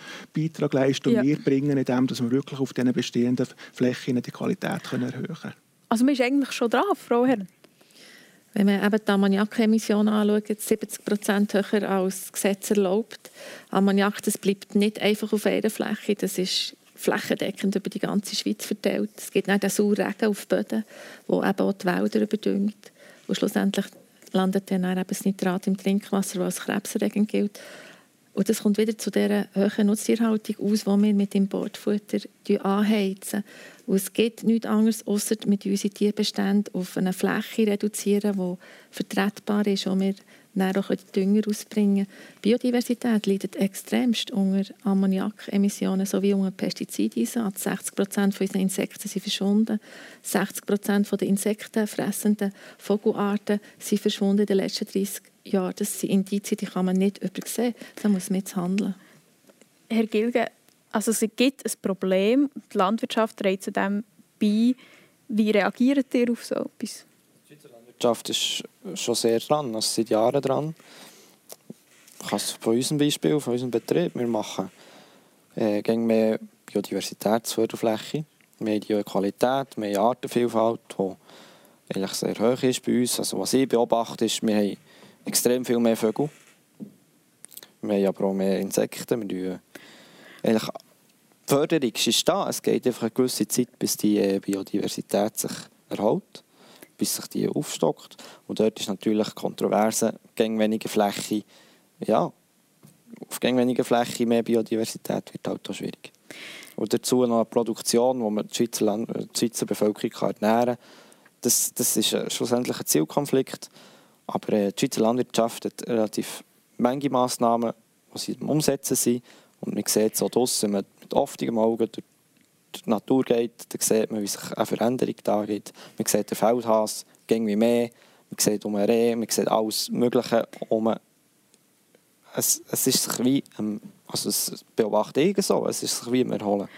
Beitrag leisten und ja. wir bringen, indem dass wir wirklich auf diesen bestehenden Flächen die Qualität können erhöhen können. Also man ist eigentlich schon dran, Frau Herr. Wenn man eben die Ammoniakemissionen anschaut, 70 Prozent höher als das Gesetz erlaubt. Ammoniak das bleibt nicht einfach auf einer Fläche, das ist flächendeckend über die ganze Schweiz verteilt. Es gibt nicht den Sauerregen auf Böden, der eben auch die Wälder überdüngt. Und schlussendlich landet dann eben das Nitrat im Trinkwasser, was als krebserregend gilt. Und das kommt wieder zu dieser hohen Nutztierhaltung aus, die wir mit dem Bordfutter anheizen. Und es gibt nichts anderes, außer mit unseren Tierbestände auf eine Fläche reduzieren, die vertretbar ist, wo wir dann auch Dünger ausbringen Biodiversität leidet extremst unter Ammoniakemissionen sowie unter Pestizideinsatz. 60 Prozent unserer Insekten sind verschwunden. 60 Prozent der insektenfressenden Vogelarten sind verschwunden in den letzten 30 Jahren. Das sind Indizien, die kann man nicht übersehen. Da muss man jetzt handeln. Herr Gilge, also es gibt ein Problem. Die Landwirtschaft trägt zu dem bei. Wie reagiert ihr auf so etwas? Landwirtschaft ist schon sehr dran, also seit Jahren dran. Ich kann es von unserem Beispiel, von unserem Betrieb, wir machen äh, mehr Biodiversitätsförderfläche. Wir haben die Qualität, wir haben Artenvielfalt, die eigentlich sehr hoch ist bei uns. Also was ich beobachte, ist, wir haben extrem viel mehr Vögel. Wir haben aber auch mehr Insekten. Wir eigentlich, die Förderung ist da. Es geht einfach eine gewisse Zeit, bis die äh, Biodiversität sich erhält bis sich die aufstockt. Und dort ist natürlich Kontroverse, gegen weniger Fläche, ja, auf gegen weniger Fläche mehr Biodiversität wird halt auch schwierig. Und dazu noch eine Produktion, wo man die Schweizer, Land die Schweizer Bevölkerung kann ernähren kann. Das, das ist schlussendlich ein Zielkonflikt. Aber äh, die Schweizer Landwirtschaft hat relativ viele Massnahmen, die sie umsetzen sind. Und man sieht es auch draussen mit, mit offenem Auge durch die Natur geht, dann sieht man, wie sich eine Veränderung da geht. Man sieht den Feldhas, wie mehr, man sieht um Reh, man sieht alles Mögliche um. Es, es ist sich wie, also es beobachte ich so, es ist sich wie im Erholen.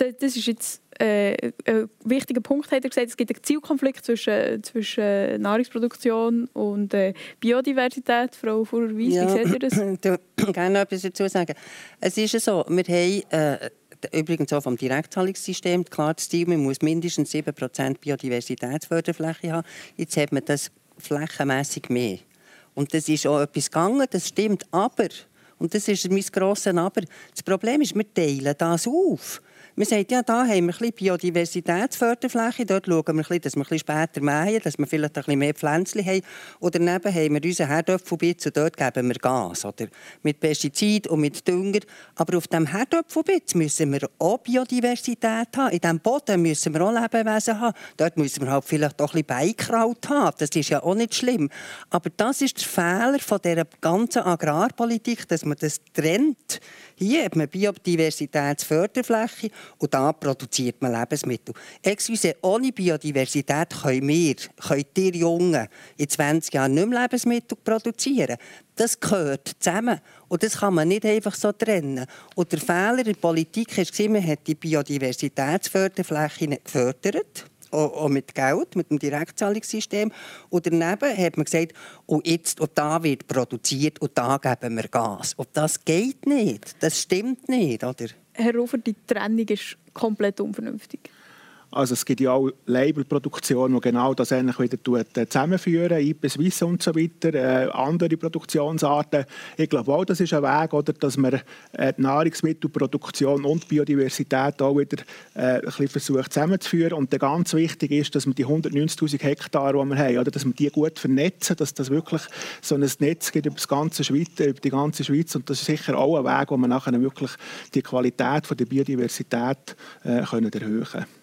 Ja, das ist jetzt äh, ein wichtiger Punkt, hat er gesagt. Es gibt einen Zielkonflikt zwischen, zwischen Nahrungsproduktion und äh, Biodiversität. Frau Fuhrer-Weiss, ja, wie seht ihr das? Ich kann gerne noch etwas dazu sagen. Es ist so, wir haben... Äh, übrigens auch vom Direktzahlungssystem klar das Ziel, man muss mindestens 7% Biodiversitätsförderfläche haben. Jetzt hat man das flächenmässig mehr. Und das ist auch etwas gegangen, das stimmt. Aber, und das ist mein grosses Aber, das Problem ist, wir teilen das auf. Man sagt, ja, da haben wir ein Biodiversitätsförderfläche, dort schauen wir, ein dass wir ein später mähen, dass wir vielleicht ein bisschen mehr Pflänzchen haben. Und daneben haben wir unseren Herdöpfelbitz und dort geben wir Gas. Oder? Mit Pestizid und mit Dünger. Aber auf diesem Herdöpfelbitz müssen wir auch Biodiversität haben. In diesem Boden müssen wir auch Lebewesen haben. Dort müssen wir halt vielleicht auch ein bisschen Beikraut haben. Das ist ja auch nicht schlimm. Aber das ist der Fehler von dieser ganzen Agrarpolitik, dass man das trennt. Hier hat man Biodiversitätsförderfläche und da produziert man Lebensmittel. Excuse, ohne Biodiversität können wir, können die Jungen in 20 Jahren nicht mehr Lebensmittel produzieren. Das gehört zusammen. Und das kann man nicht einfach so trennen. Und der Fehler in der Politik war, man hat die Biodiversitätsförderfläche nicht gefördert auch, auch mit Geld, mit dem Direktzahlungssystem. Und daneben hat man gesagt, und oh, jetzt und da wird produziert und da geben wir Gas. Und das geht nicht. Das stimmt nicht, oder? Herr Rufer, die Trennung ist komplett unvernünftig. Also es gibt ja auch Labelproduktionen, die genau das eigentlich wieder äh, zusammenführen, IP Swiss und so weiter, äh, andere Produktionsarten. Ich glaube auch, das ist ein Weg, oder, dass man äh, die Nahrungsmittelproduktion und Biodiversität auch wieder äh, ein bisschen versucht zusammenzuführen. Und ganz wichtig ist, dass wir die 190'000 Hektar, die wir haben, oder, dass wir die gut vernetzen, dass das wirklich so ein Netz gibt über, das ganze Schweiz, über die ganze Schweiz. Und das ist sicher auch ein Weg, wo man nachher wirklich die Qualität von der Biodiversität äh, können erhöhen können.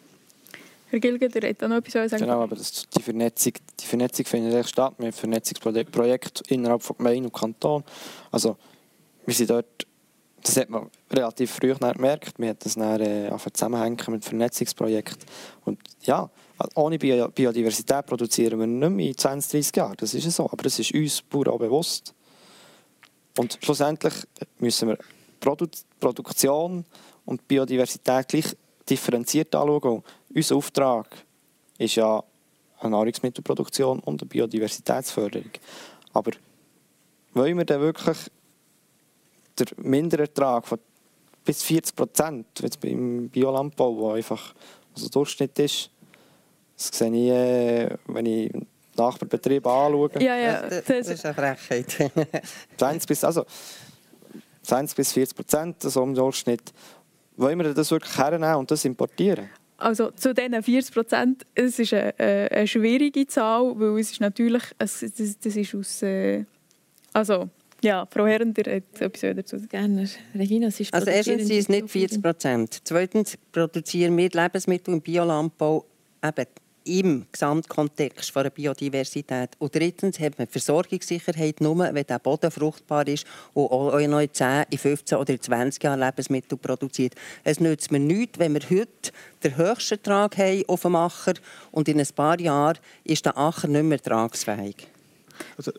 Herr Gilger, der hat noch etwas sagen. Genau, aber das, die, Vernetzung, die Vernetzung findet statt. Wir haben Vernetzungsprojekte innerhalb von Gemeinde und Kanton. Also, wir sind dort, das hat man relativ früh gemerkt. Wir haben das dann äh, zusammenhängen mit Vernetzungsprojekten. Und ja, ohne Biodiversität produzieren wir nicht mehr in 20, 30 Jahren. Das ist so. Aber das ist uns pur auch bewusst. Und schlussendlich müssen wir Produ Produktion und Biodiversität gleich differenziert anschauen. Unser Auftrag ist ja eine Nahrungsmittelproduktion und eine Biodiversitätsförderung. Aber wollen wir dann wirklich den Minderertrag von bis 40 Prozent, jetzt beim Biolandbau, wo einfach also Durchschnitt ist, das sehe ich, äh, wenn ich Nachbarbetriebe anschaue. Ja, ja, das, das ist eine Frechheit. 20 bis, also 20 bis 40 Prozent, so im Durchschnitt. Wollen wir das wirklich hernehmen und das importieren? Also zu diesen 40 Prozent, es ist eine, eine, schwierige Zahl, weil es ist natürlich, es, das, das ist aus, äh, also ja, Frau Herrender hat etwas dazu. Gerne. Regina, es ist Also erstens sind es nicht 40 Prozent. Zweitens produzieren wir Lebensmittel im Biolandbau eben im Gesamtkontext von der Biodiversität. Und drittens hat man Versorgungssicherheit nur, wenn der Boden fruchtbar ist und auch in 10, in 15 oder in 20 Jahren Lebensmittel produziert. Es nützt mir nichts, wenn wir heute den höchsten Ertrag haben auf dem Acher und in ein paar Jahren ist der Acher nicht mehr ertragsfähig. Also,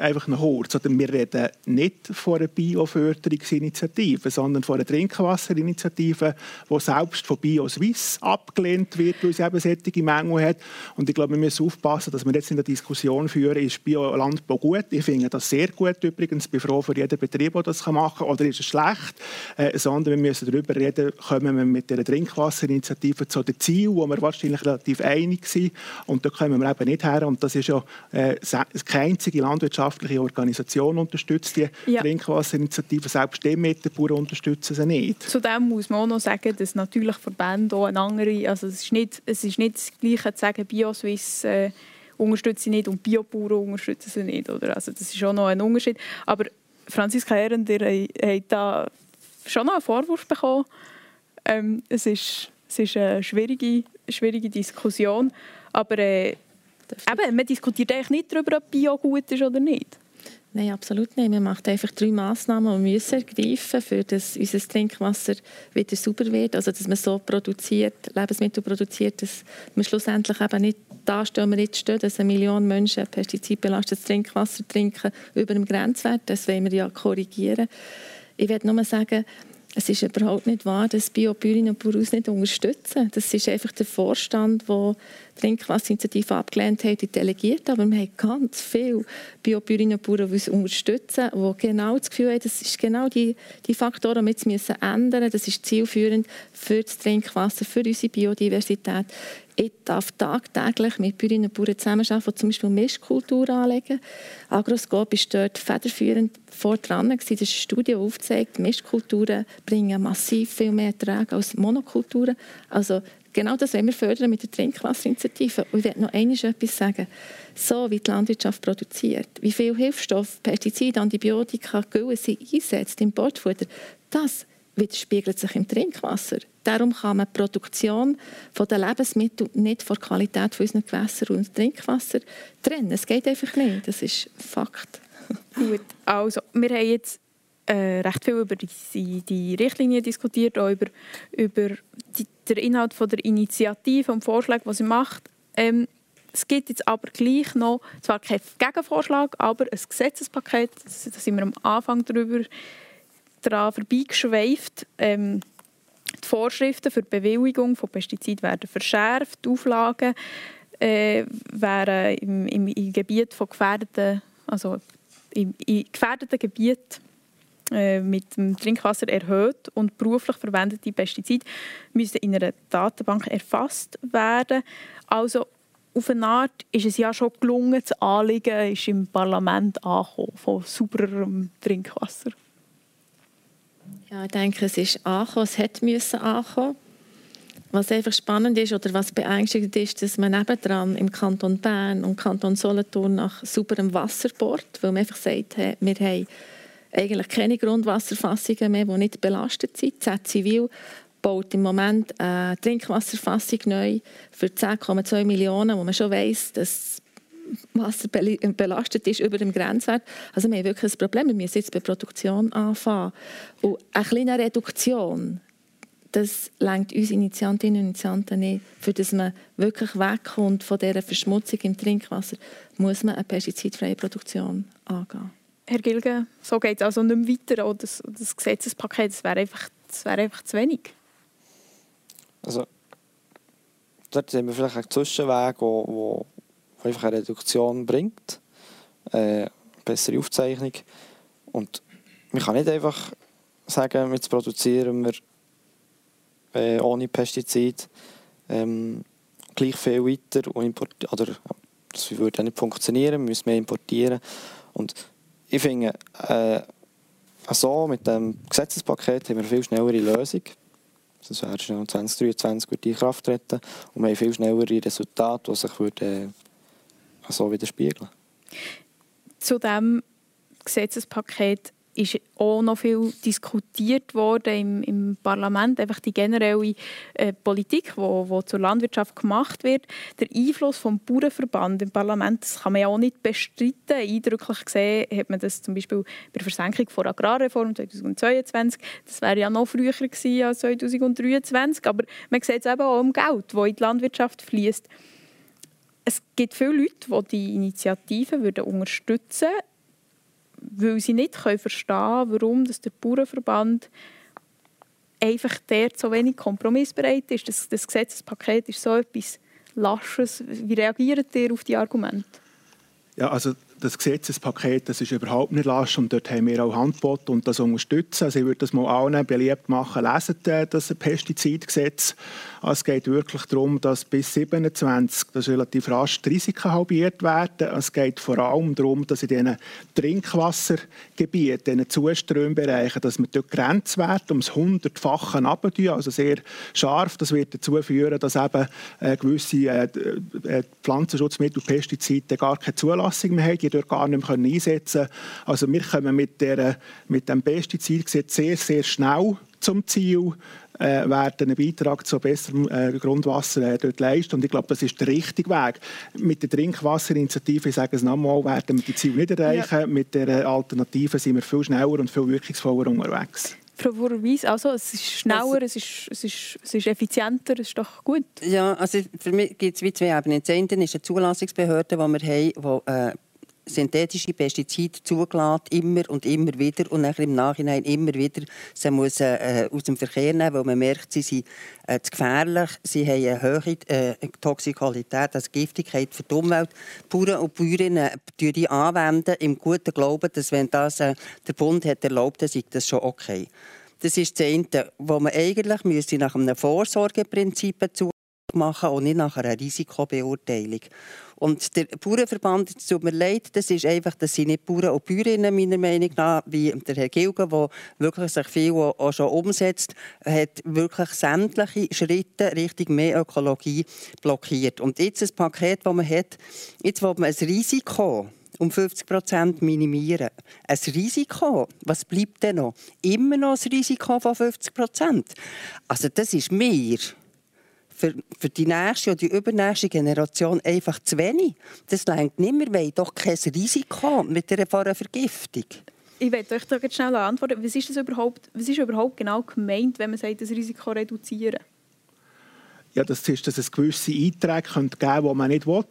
einfach noch kurz. Wir reden nicht von einer Bioförderungsinitiative, sondern von einer Trinkwasserinitiative, die selbst von BioSwiss abgelehnt wird, weil sie eben solche Mängel hat. Und ich glaube, wir müssen aufpassen, dass wir jetzt in der Diskussion führen, ist Biolandbau gut? Ich finde das sehr gut übrigens. Ich bin froh für jeden Betrieb, der das machen kann. Oder ist es schlecht? Äh, sondern wir müssen darüber reden, kommen wir mit der Trinkwasserinitiative zu den Zielen, wo wir wahrscheinlich relativ einig sind. Und da kommen wir eben nicht her. Und das ist ja äh, kein einzige landwirtschaftliche Organisation unterstützt die ja. Trinkwasserinitiative. Selbst die Demeterbauern unterstützen sie nicht. Zudem muss man auch noch sagen, dass natürlich Verbände auch eine andere, also es ist nicht, es ist nicht das Gleiche zu sagen, BioSwiss äh, unterstützt sie nicht und Biobauern unterstützen sie nicht. Oder? Also das ist auch noch ein Unterschied. Aber Franziska Ehren, ihr habt da schon noch einen Vorwurf bekommen. Ähm, es, ist, es ist eine schwierige, schwierige Diskussion. Aber äh, Eben, man diskutiert eigentlich nicht darüber, ob Bio gut ist oder nicht. Nein, absolut nicht. Man macht einfach drei Massnahmen, die wir müssen ergreifen für dass unser Trinkwasser wieder sauber wird. Also, dass man so produziert, Lebensmittel produziert, dass wir schlussendlich eben nicht da stehen, wir jetzt stehen, dass eine Million Menschen pestizidbelastetes Trinkwasser trinken über dem Grenzwert. Das wollen wir ja korrigieren. Ich werde nur sagen, es ist überhaupt nicht wahr, dass Biobäuerinnen und Bauern uns nicht unterstützen. Das ist einfach der Vorstand, der die Trinkwasserinitiative abgelehnt hat, die delegiert. Aber wir haben ganz viele Biobäuerinnen und Bauern, die uns unterstützen, die genau das Gefühl haben, das ist genau die, die Faktoren, die wir jetzt ändern müssen. Das ist zielführend für das Trinkwasser, für unsere Biodiversität. Ich darf tagtäglich mit Bäuerinnen und Bauern zusammenarbeiten, die zum Beispiel Mischkultur anlegen. Agroscope ist dort federführend vor dran. Das ist eine Studie, die aufzeigt, Mischkulturen bringen massiv viel mehr Erträge als Monokulturen. Also genau das wollen wir fördern mit der Trinkwasserinitiative. Und ich werde noch einmal etwas sagen. So wie die Landwirtschaft produziert, wie viel Hilfsstoff, Pestizide, Antibiotika, Gülle sie einsetzt im Bordfutter, das widerspiegelt sich im Trinkwasser. Darum kann man die Produktion der Lebensmittel nicht von der Qualität unserer Gewässer und Trinkwasser trennen. Es geht einfach nicht. Das ist Fakt. Gut, also wir haben jetzt äh, recht viel über die, die Richtlinie diskutiert, auch über, über die, den Inhalt von der Initiative und Vorschläge, die sie macht. Ähm, es gibt jetzt aber gleich noch, zwar kein Gegenvorschlag, aber ein Gesetzespaket, da sind wir am Anfang darüber daran vorbeigeschweift. Ähm, Die Vorschriften für die Bewilligung von Pestiziden werden verschärft. Die Auflagen äh, wären im, im, im, Gebiet von gefährdeten, also im, im gefährdeten Gebiet äh, mit dem Trinkwasser erhöht und beruflich verwendete Pestizide müssen in einer Datenbank erfasst werden. Also auf eine Art ist es ja schon gelungen, das Anliegen ist im Parlament angekommen, von sauberem Trinkwasser. Ja, ich denke, es ist angekommen, es hätte müssen ankommen. Was einfach spannend ist oder was beängstigend ist, dass man nebendran im Kanton Bern und Kanton Solothurn nach sauberem Wasser bohrt, weil man einfach sagt, wir haben eigentlich keine Grundwasserfassungen mehr, die nicht belastet sind. Z Zivil baut im Moment eine Trinkwasserfassung neu für 10,2 Millionen, wo man schon weiß, dass Wasser belastet ist über dem Grenzwert. Also wir haben wirklich ein Problem. Wir müssen jetzt bei Produktion anfangen. Und eine kleine Reduktion, das lenkt uns Initiantinnen und Initianten nicht. Für dass man wirklich wegkommt von dieser Verschmutzung im Trinkwasser, muss man eine pestizidfreie Produktion angehen. Herr Gilge, so geht es also nicht mehr weiter. Oder das, das Gesetzespaket das wäre, einfach, das wäre einfach zu wenig. Also, dort sehen wir vielleicht einen Zwischenweg, wo einfach eine Reduktion bringt, äh, bessere Aufzeichnung. Und man kann nicht einfach sagen, jetzt produzieren wir äh, ohne Pestizid ähm, gleich viel weiter und import das würde ja nicht funktionieren, wir müssen mehr importieren. Und ich finde, äh, so mit dem Gesetzespaket haben wir eine viel schnellere Lösung. Das wäre schnell 2023 würde in Kraft treten und wir haben viel schnellere Resultate, die sich würde, äh, so widerspiegeln. Zu diesem Gesetzespaket ist auch noch viel diskutiert worden im, im Parlament, einfach die generelle äh, Politik, die wo, wo zur Landwirtschaft gemacht wird. Der Einfluss vom Bauernverband im Parlament, das kann man ja auch nicht bestreiten. Eindrücklich gesehen hat man das zum Beispiel bei der Versenkung der Agrarreform 2022, das wäre ja noch früher gewesen als 2023, aber man sieht es eben auch im Geld, das in die Landwirtschaft fließt. Es gibt viele Leute, die die Initiative würden unterstützen würden weil sie nicht verstehen können, warum der Bauernverband einfach der so wenig kompromissbereit ist. Das, das Gesetzespaket ist so etwas Lasches. Wie reagiert ihr auf die Argumente? Ja, also das Gesetzespaket das ist überhaupt nicht lasch und dort haben wir auch Handbot und das unterstützen. Also ich würde das mal allen beliebt machen, lesen das Pestizidgesetz. Also es geht wirklich darum, dass bis 27 das relativ rasch die Risiken halbiert werden. Es geht vor allem darum, dass in diesen Trinkwassergebieten, in den Zuströmbereichen, dass wir dort Grenzwerte ums Hundertfache runter also sehr scharf. Das wird dazu führen, dass eben äh, gewisse äh, äh, Pflanzenschutzmittel, Pestizide gar keine Zulassung mehr haben die dort gar nicht mehr einsetzen können. Also wir kommen mit, der, mit dem Pestizidgesetz sehr, sehr schnell zum Ziel, äh, werden einen Beitrag zu besserem äh, Grundwasser äh, dort leisten. Und ich glaube, das ist der richtige Weg. Mit der Trinkwasserinitiative, ich sage es nochmal, werden wir die Ziele nicht erreichen. Ja. Mit der Alternative sind wir viel schneller und viel wirkungsvoller unterwegs. Frau Vorwies, also es ist schneller, es ist, es, ist, es ist effizienter, es ist doch gut. Ja, also für mich gibt es wie zwei Ebenen. Das eine ist eine Zulassungsbehörde, die wir haben, die äh, synthetische Pestizide zugelassen, immer und immer wieder und dann im Nachhinein immer wieder sie muss äh, aus dem Verkehr nehmen, weil man merkt, sie sind äh, zu gefährlich, sie haben eine hohe äh, Toxikalität, also Giftigkeit für die Umwelt. Bauern und Bäuerinnen die, die anwenden im guten Glauben, dass wenn das äh, der Bund hat erlaubt, dann das schon okay. Das ist das eine, wo man eigentlich nach einem Vorsorgeprinzip machen und nicht nach einer Risikobeurteilung. Und der Bauernverband, es tut mir leid, das ist einfach, das sind nicht Bauern und Bäuerinnen, meiner Meinung nach, wie der Herr Gilgen, der wirklich sich viel auch schon umsetzt, hat wirklich sämtliche Schritte Richtung mehr Ökologie blockiert. Und jetzt das Paket, das man hat, jetzt will man ein Risiko um 50 Prozent minimieren. Ein Risiko, was bleibt denn noch? Immer noch ein Risiko von 50 Prozent. Also das ist mehr für, für die nächste oder die übernächste Generation einfach zu wenig. Das längt nicht mehr, weil doch kein Risiko mit einer Vergiftung. Ich werde euch da jetzt schnell antworten. Was ist, das überhaupt, was ist überhaupt genau gemeint, wenn man sagt, das Risiko reduzieren? Ja, das ist, dass es gewisse Einträge geben könnte, die man nicht will.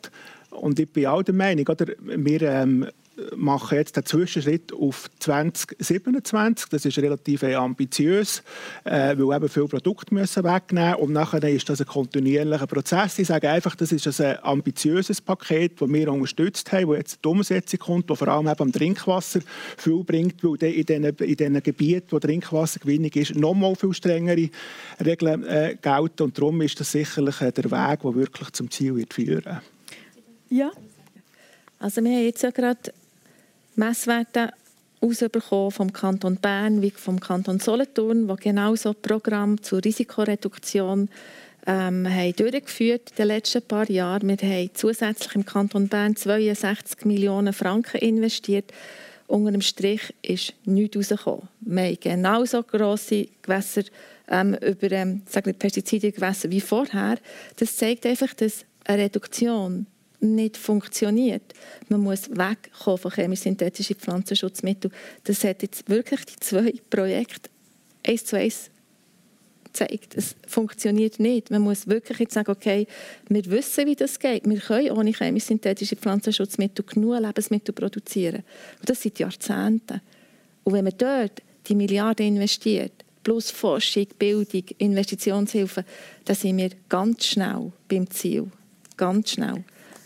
Und ich bin auch der Meinung, oder, wir ähm, machen jetzt den Zwischenschritt auf 2027. Das ist relativ äh, ambitiös, äh, weil eben viele Produkte müssen wegnehmen und nachher ist das ein kontinuierlicher Prozess. Ich sage einfach, das ist ein ambitiöses Paket, das wir unterstützt haben, wo jetzt die Umsetzung kommt, wo vor allem eben am Trinkwasser viel bringt, weil in diesen, in diesen Gebieten, wo Trinkwassergewinnung ist, noch mal viel strengere Regeln äh, gelten und darum ist das sicherlich äh, der Weg, der wirklich zum Ziel wird führen. Ja. Also wir haben jetzt ja gerade Messwerte rausbekommen vom Kanton Bern wie vom Kanton Solothurn, die genau so Programm zur Risikoreduktion ähm, haben durchgeführt in den letzten paar Jahren. Wir haben zusätzlich im Kanton Bern 62 Millionen Franken investiert. Unter dem Strich ist nichts rausgekommen. Wir haben genauso grosse Gewässer ähm, über ähm, Pestizide Gewässer wie vorher. Das zeigt einfach, dass eine Reduktion nicht funktioniert. Man muss wegkommen von chemisch-synthetischen Pflanzenschutzmitteln. Das hat jetzt wirklich die zwei Projekte eins zu eins gezeigt. Es funktioniert nicht. Man muss wirklich jetzt sagen, okay, wir wissen, wie das geht. Wir können ohne chemisch-synthetische Pflanzenschutzmittel genug Lebensmittel produzieren. Und das sind Jahrzehnte. Und wenn man dort die Milliarden investiert, plus Forschung, Bildung, Investitionshilfe, dann sind wir ganz schnell beim Ziel. Ganz schnell.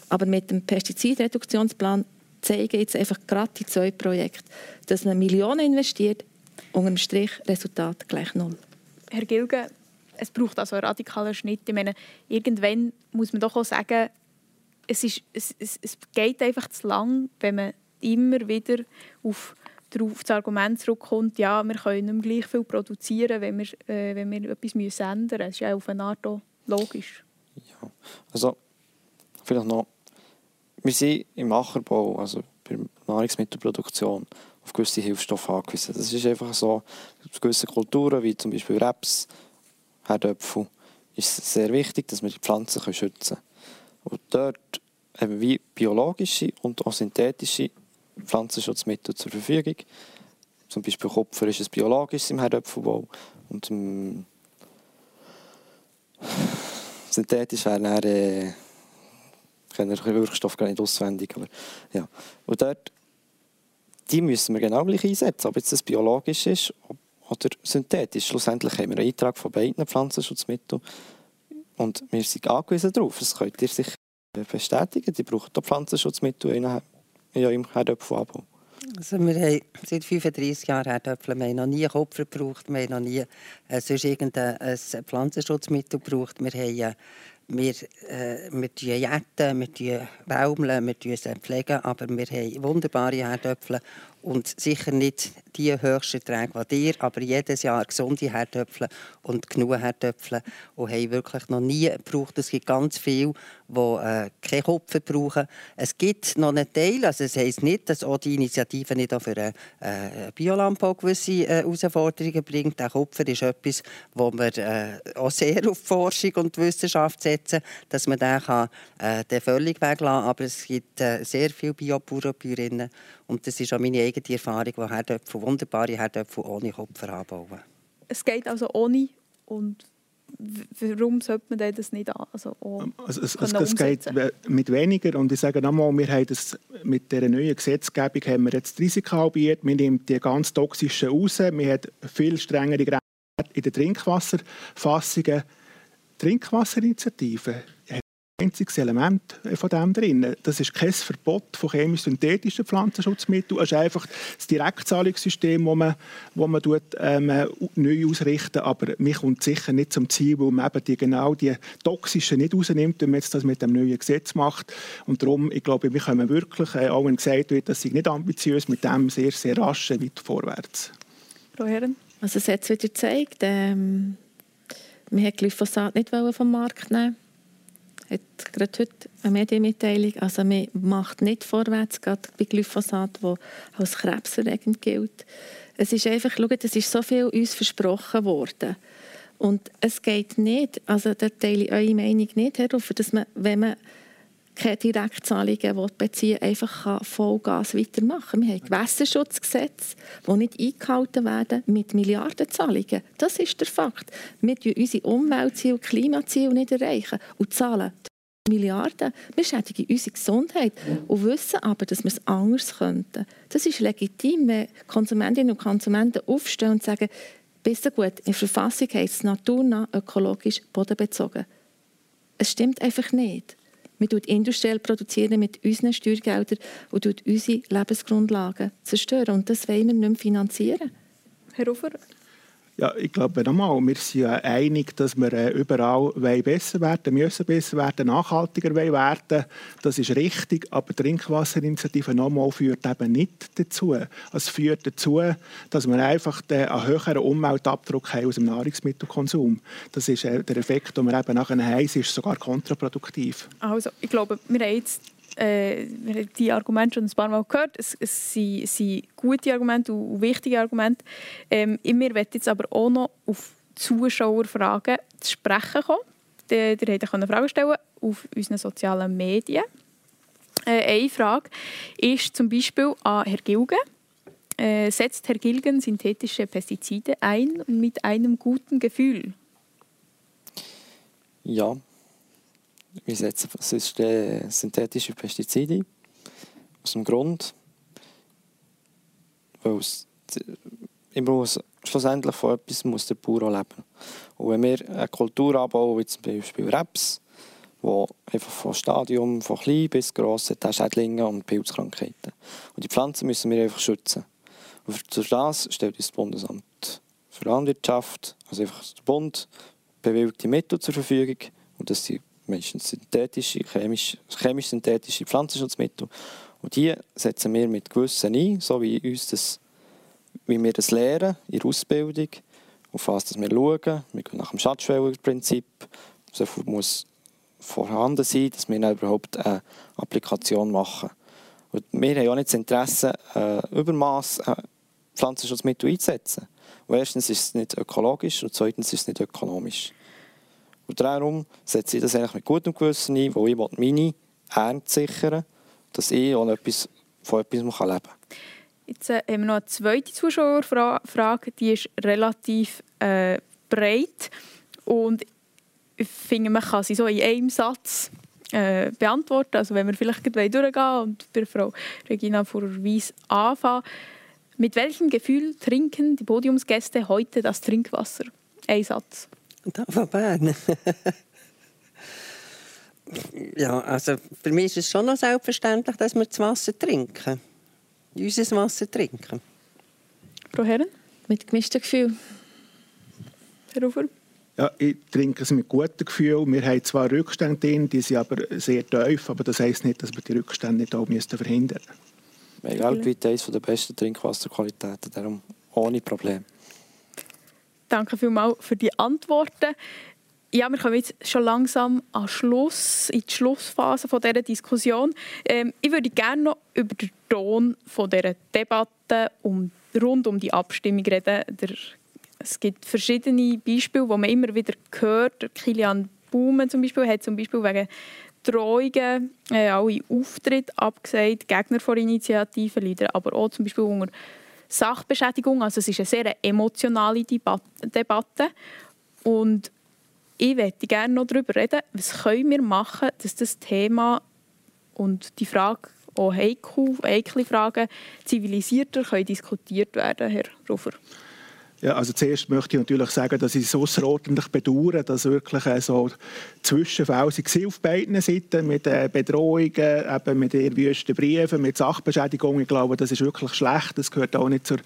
Aber mit dem Pestizidreduktionsplan zeigen jetzt einfach gerade die zwei Projekte, dass man Millionen investiert, unter dem Strich Resultat gleich null. Herr Gilge, es braucht also einen radikalen Schnitt. Ich meine, irgendwann muss man doch auch sagen, es, ist, es, es, es geht einfach zu lang, wenn man immer wieder auf, auf das Argument zurückkommt, ja, wir können nicht mehr gleich viel produzieren, wenn wir, äh, wenn wir etwas müssen ändern müssen. Das ist ja auf eine Art auch logisch. Ja, also vielleicht noch wir sind im Ackerbau, also bei der Nahrungsmittelproduktion, auf gewisse Hilfsstoffe angewiesen. Das ist einfach so, gewisse Kulturen, wie zum Beispiel Raps, Herdöpfel, ist es sehr wichtig, dass wir die Pflanzen schützen können. Und dort haben wir biologische und auch synthetische Pflanzenschutzmittel zur Verfügung. Zum Beispiel Kupfer ist ein biologisches im Herdöpfelbau und im synthetisch wäre dann, äh, kenne den Wirkstoff gar nicht auswendig. Aber, ja. Und dort, die müssen wir genau gleich einsetzen, ob jetzt das biologisch ist oder synthetisch. Schlussendlich haben wir einen Eintrag von beiden Pflanzenschutzmitteln und wir sind angewiesen darauf. Das könnt ihr sich bestätigen. Die brauchen da Pflanzenschutzmittel in eurem Herdöpfelanbau. Also wir haben seit 35 Jahren Herdöpfel. Wir haben noch nie Kupfer gebraucht, wir haben noch nie äh, sonst irgendein Pflanzenschutzmittel gebraucht. Wir haben wir, äh, wir jäten, wir baumeln, wir pflegen, aber wir haben wunderbare Herdöpfel und sicher nicht die höchsten Erträge wie dir, aber jedes Jahr gesunde Herdöpfel und genug Herdöpfel und haben wirklich noch nie gebraucht. Es gibt ganz viele, die äh, keinen Kupfer brauchen. Es gibt noch einen Teil, also es heisst nicht, dass auch die Initiative nicht auch für einen äh, Biolandbau gewisse äh, Herausforderungen bringt. Der Kupfer ist etwas, wo wir äh, auch sehr auf Forschung und Wissenschaft setzen, dass man den, kann, äh, den völlig weglassen kann. Aber es gibt äh, sehr viele Biobauern und das ist auch meine eigene Erfahrung, die Herdöpfel, wunderbare Herdöpfel ohne Kupfer anbauen. Es geht also ohne und warum sollte man das nicht an? Also, also es, es, es geht mit weniger und ich sage nochmal, wir haben das, mit der neuen Gesetzgebung haben wir jetzt Risiko halbiert, wir nehmen die ganz toxischen raus, wir haben viel strengere Grenzen in den Trinkwasserfassungen. Trinkwasserinitiative einziges Element von dem drin. Das ist kein Verbot von chemisch-synthetischen Pflanzenschutzmitteln. Es ist einfach das Direktzahlungssystem, das man, wo man tut, ähm, neu ausrichten Aber man kommt sicher nicht zum Ziel, weil man eben die, genau die toxischen nicht rausnimmt, wenn man jetzt das mit dem neuen Gesetz macht. Und darum, ich glaube, wir kommen wirklich, äh, auch wenn gesagt wird, das sei nicht ambitiös, mit dem sehr, sehr rasch weit vorwärts. Frau Herren? Also es hat wieder gezeigt, ähm, man hat Glyphosat nicht vom Markt nehmen hat gerade heute eine Medienmitteilung. Also man macht nicht vorwärts, gerade bei Glyphosat, das als krebserregend gilt. Es ist einfach, schaut, es ist so viel uns versprochen worden. Und es geht nicht, also da teile ich eure Meinung nicht, Herr Ruffer, dass man, wenn man keine Direktzahlungen beziehen will, einfach Vollgas weitermachen. Wir haben Gewässerschutzgesetze, die nicht eingehalten werden mit Milliardenzahlungen. Das ist der Fakt. Wir erreichen unsere Umweltziele, Klimaziele nicht erreichen und zahlen Milliarden. Wir schädigen unsere Gesundheit und wissen aber, dass wir es anders könnten. Das ist legitim, wenn Konsumentinnen und Konsumenten aufstehen und sagen, besser gut, in der Verfassung heißt es naturnah, ökologisch, bodenbezogen. Es stimmt einfach nicht. Wir produzieren industriell produzieren mit unseren Steuergeldern und unsere Lebensgrundlagen zerstören. Und das wollen wir nicht mehr finanzieren. Herr Ufer, ja, ich glaube nochmal, wir sind ja einig, dass wir äh, überall besser werden müssen, besser werden, nachhaltiger werden. Das ist richtig, aber die Trinkwasserinitiative nochmal führt eben nicht dazu. Es führt dazu, dass wir einfach einen höheren Umweltabdruck haben aus dem Nahrungsmittelkonsum. Das ist äh, der Effekt, den wir eben nachher haben, ist sogar kontraproduktiv. Also, ich glaube, wir haben jetzt äh, wir haben die Argumente schon ein paar Mal gehört. Es, es sind, sind, gute Argumente und wichtige Argumente. Ähm, ich möchte jetzt aber auch noch auf Zuschauerfragen zu sprechen kommen. Ihr könnt Fragen stellen auf unseren sozialen Medien. Äh, eine Frage ist zum Beispiel an Herrn Gilgen. Äh, setzt Herr Gilgen synthetische Pestizide ein mit einem guten Gefühl? Ja, wir setzen synthetische Pestizide aus dem Grund, weil es, immer muss, schlussendlich von etwas muss der Bauer auch leben. Und wenn wir eine Kultur anbauen, wie zum Beispiel Raps, wo einfach von Stadium, von klein bis gross hat, Schädlinge und Pilzkrankheiten. Und die Pflanzen müssen wir einfach schützen. Und für das stellt uns das Bundesamt für Landwirtschaft, also einfach der Bund, bewilligte Mittel zur Verfügung. Und das sind meistens synthetische, chemisch, chemisch-synthetische Pflanzenschutzmittel. Und die setzen wir mit Gewissen ein, so wie, uns das, wie wir das lernen in der Ausbildung, auf was wir schauen. Wir gehen nach dem Schatzschwellenprinzip. So viel muss vorhanden sein, dass wir überhaupt eine Applikation machen. Und wir haben auch nicht das Interesse, äh, Übermaß äh, Pflanzenschutzmittel einzusetzen. Und erstens ist es nicht ökologisch und zweitens ist es nicht ökonomisch. Und darum setze ich das eigentlich mit gutem Gewissen ein, wo ich meine Ernte sichern dass ich auch etwas, von etwas leben kann. Jetzt äh, haben wir noch eine zweite Zuschauerfrage, die ist relativ äh, breit und ich finde, man kann sie so in einem Satz äh, beantworten. Also wenn wir vielleicht durchgehen und bei Frau Regina Furer-Weiss anfangen. Mit welchem Gefühl trinken die Podiumsgäste heute das Trinkwasser? Ein Satz. Da von Bern. ja, also für mich ist es schon noch selbstverständlich, dass wir das Wasser trinken. Unser Wasser trinken. Frau Herren? Mit gemischtem Gefühl. Herr Ufer? Ja, ich trinke es mit gutem Gefühl. Wir haben zwar Rückstände drin, die sind aber sehr tief, aber das heisst nicht, dass wir die Rückstände nicht auch müssen verhindern müssen. Weltweit eines der besten Trinkwasserqualitäten, darum ohne Probleme. Danke vielmals für die Antworten. Ja, wir kommen jetzt schon langsam an Schluss, in die Schlussphase von dieser Diskussion. Ähm, ich würde gerne noch über den Ton von dieser Debatte um, rund um die Abstimmung reden. Der, es gibt verschiedene Beispiele, die man immer wieder hört. Kilian Baumann zum Beispiel hat zum Beispiel wegen Drohungen äh, alle Auftritte abgesagt, Gegner von Initiativen, Leader, aber auch zum Beispiel unter Sachbeschädigung. Also es ist eine sehr emotionale Debatte. Und ich möchte gerne noch darüber reden, was können wir machen, dass das Thema und die Frage, auch heikle Fragen, zivilisierter können diskutiert werden, Herr Rufer. Ja, also zuerst möchte ich natürlich sagen, dass ich es außerordentlich bedauere, dass wirklich äh, so Zwischenfälle auf beiden Seiten mit äh, Bedrohungen, eben mit wüsten Briefen, mit Sachbeschädigungen. Ich glaube, das ist wirklich schlecht. Das gehört auch nicht zur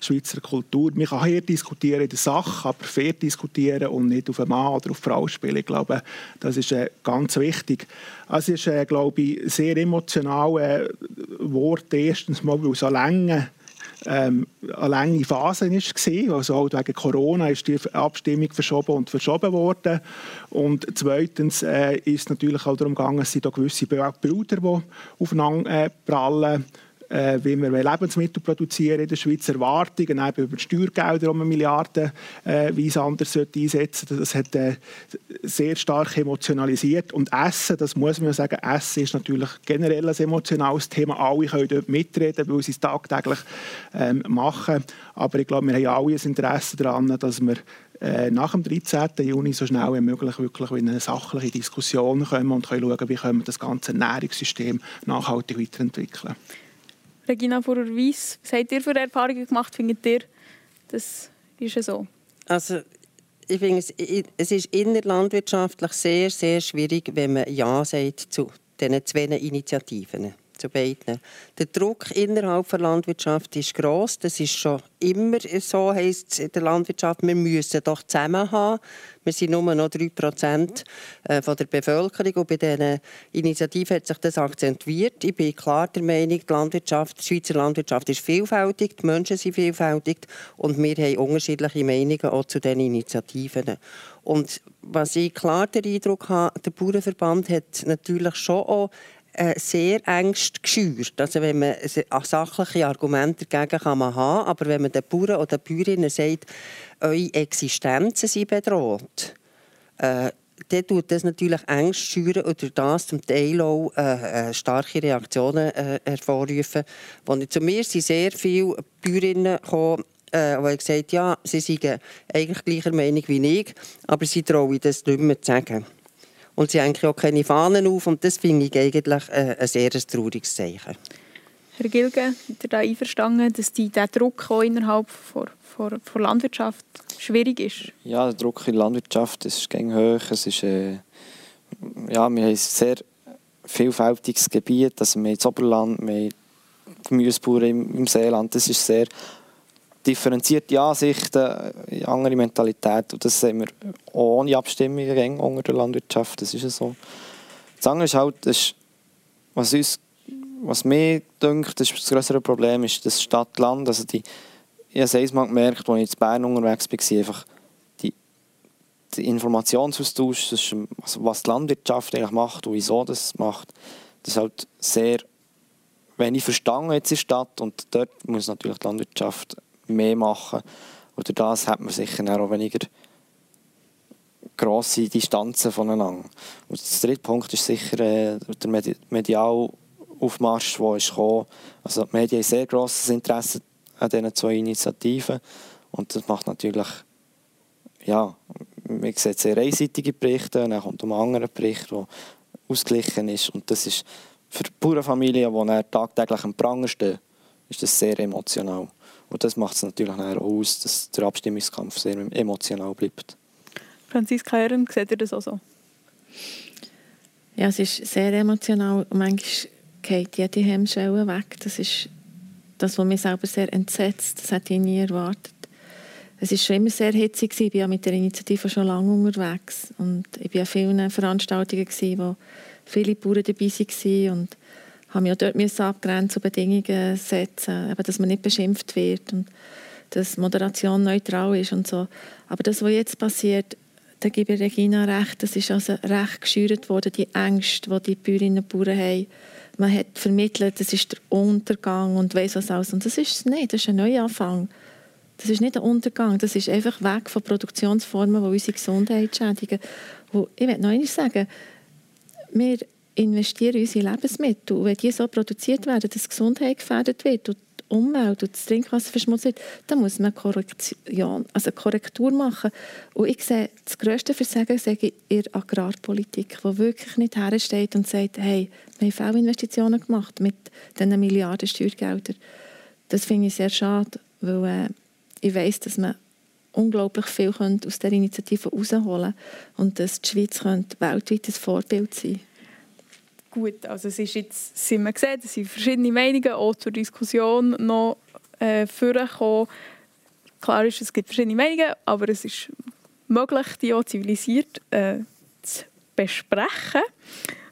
Schweizer Kultur. Man kann hier diskutieren in der Sache, aber fair diskutieren und nicht auf einen Mann oder auf eine Frau spielen. Ich glaube, das ist äh, ganz wichtig. Also es ist, glaube ich, sehr emotional Wort erstens mal, weil so lange ähm, eine lange Phase war. Also auch wegen Corona ist die Abstimmung verschoben und verschoben worden. Und zweitens äh, ist es natürlich auch darum gegangen, es sind da gewisse Bilder, die aufeinander äh, prallen. Äh, wie wir Lebensmittel produzieren in der Schweiz, Erwartungen eben über die Steuergelder, um Milliarden äh, wie anders einsetzen Das hat äh, sehr stark emotionalisiert. Und Essen, das muss man sagen, Essen ist natürlich generell ein emotionales Thema. Alle können dort mitreden, weil sie es tagtäglich ähm, machen. Aber ich glaube, wir haben alle ein Interesse daran, dass wir äh, nach dem 13. Juni so schnell wie möglich wirklich in eine sachliche Diskussion kommen und können schauen, wie können wir das ganze Ernährungssystem nachhaltig weiterentwickeln. Regina Fuhrer-Weiss, was habt ihr für Erfahrungen gemacht? Findet ihr, das ist so? Also ich finde, es, es ist innerlandwirtschaftlich sehr, sehr schwierig, wenn man Ja sagt zu diesen zwei Initiativen zu beiden. Der Druck innerhalb der Landwirtschaft ist groß. Das ist schon immer so, heisst in der Landwirtschaft. Wir müssen doch zusammen haben. Wir sind nur noch 3 Prozent äh, der Bevölkerung und bei diesen Initiativen hat sich das akzentuiert. Ich bin klar der Meinung, die Landwirtschaft, die Schweizer Landwirtschaft ist vielfältig, die Menschen sind vielfältig und wir haben unterschiedliche Meinungen auch zu diesen Initiativen. Und was ich klar den Eindruck habe, der Bauernverband hat natürlich schon auch äh, sehr Ängste geschürt. Also wenn man sachliche Argumente dagegen kann man haben, aber wenn man den Bauern oder Bäuerinnen sagt, eure Existenzen sind bedroht, äh, dann tut das natürlich Ängste schüren und das zum Teil auch äh, äh, starke Reaktionen äh, hervorrufen. Zu mir sind sehr viele Bäuerinnen gekommen, äh, die gesagt ja, sie seien eigentlich gleicher Meinung wie ich, aber sie trauen das nicht mehr zu sagen. Und sie hängen auch keine Fahnen auf. Und das finde ich eigentlich äh, ein sehr trauriges Zeichen. Herr Gilge, seid ihr da einverstanden, dass die, der Druck auch innerhalb der, der, Landwirtschaft schwierig ist? Ja, der Druck in der Landwirtschaft ist hoch. Es ist, äh, ja, wir haben ein sehr vielfältiges Gebiet. Also wir haben das Oberland, wir haben Gemüsebauern im, im Seeland. Das ist sehr differenzierte Ansichten, andere Mentalität. Und das sehen wir ohne Abstimmungen unter der Landwirtschaft. Das ist so. Das andere ist halt, das was uns, was mir denkt, das, ist das größere Problem ist das Stadt-Land. Also die, ich habe es einmal gemerkt, als ich in Bern unterwegs war, einfach die, der Informationsaustausch, also was die Landwirtschaft eigentlich macht und wieso das macht, das ist halt sehr wenig verstanden jetzt in der Stadt und dort muss natürlich die Landwirtschaft mehr machen. Oder das hat man sicher auch weniger grosse Distanzen voneinander. Und der dritte Punkt ist sicher äh, der Medi Medialaufmarsch, der ist gekommen. Also die Medien haben sehr grosses Interesse an diesen zwei Initiativen und das macht natürlich, ja, man sieht sehr einseitige Berichte dann kommt ein anderer Bericht, der ausgeglichen ist und das ist für die Bauernfamilien, die tagtäglich am Pranger stehen, ist das sehr emotional. Und das macht es natürlich auch aus, dass der Abstimmungskampf sehr emotional bleibt. Franziska Herren, seht ihr das auch so? Ja, es ist sehr emotional und manchmal geht jede Hemmschwelle weg. Das ist das, was mich selber sehr entsetzt. Das hätte ich nie erwartet. Es war schon immer sehr hitzig. Ich war mit der Initiative schon lange unterwegs. Und ich war an vielen Veranstaltungen, wo viele Bauern dabei waren. Und haben ja dort müssen Bedingungen setzen, eben, dass man nicht beschimpft wird und dass Moderation neutral ist und so. Aber das, was jetzt passiert, da gebe ich Regina recht, das ist also recht geschürt worden, die Ängste, die die Bäuerinnen und Bauern haben. Man hat vermittelt, das ist der Untergang und weiss was alles. Und das ist es nicht, das ist ein Neuanfang. Das ist nicht ein Untergang, das ist einfach weg von Produktionsformen, die unsere Gesundheit schädigen. Und ich will noch einmal sagen, wir investieren in unsere Lebensmittel. Und wenn die so produziert werden, dass die Gesundheit gefährdet wird und die Umwelt und das Trinkwasser verschmutzt wird, dann muss man Korrektion, also Korrektur machen. Und ich sehe, das grösste Versagen sage ich in der Agrarpolitik, die wirklich nicht hersteht und sagt, hey, wir haben Fehlinvestitionen gemacht mit diesen Milliarden Steuergeldern. Das finde ich sehr schade, weil äh, ich weiß, dass man unglaublich viel aus dieser Initiative herausholen könnte und dass die Schweiz weltweit ein Vorbild sein könnte gut. Also es ist jetzt, sind wir gesehen, es sind verschiedene Meinungen auch zur Diskussion noch äh, vorgekommen. Klar ist, es gibt verschiedene Meinungen, aber es ist möglich, die auch zivilisiert äh, zu besprechen.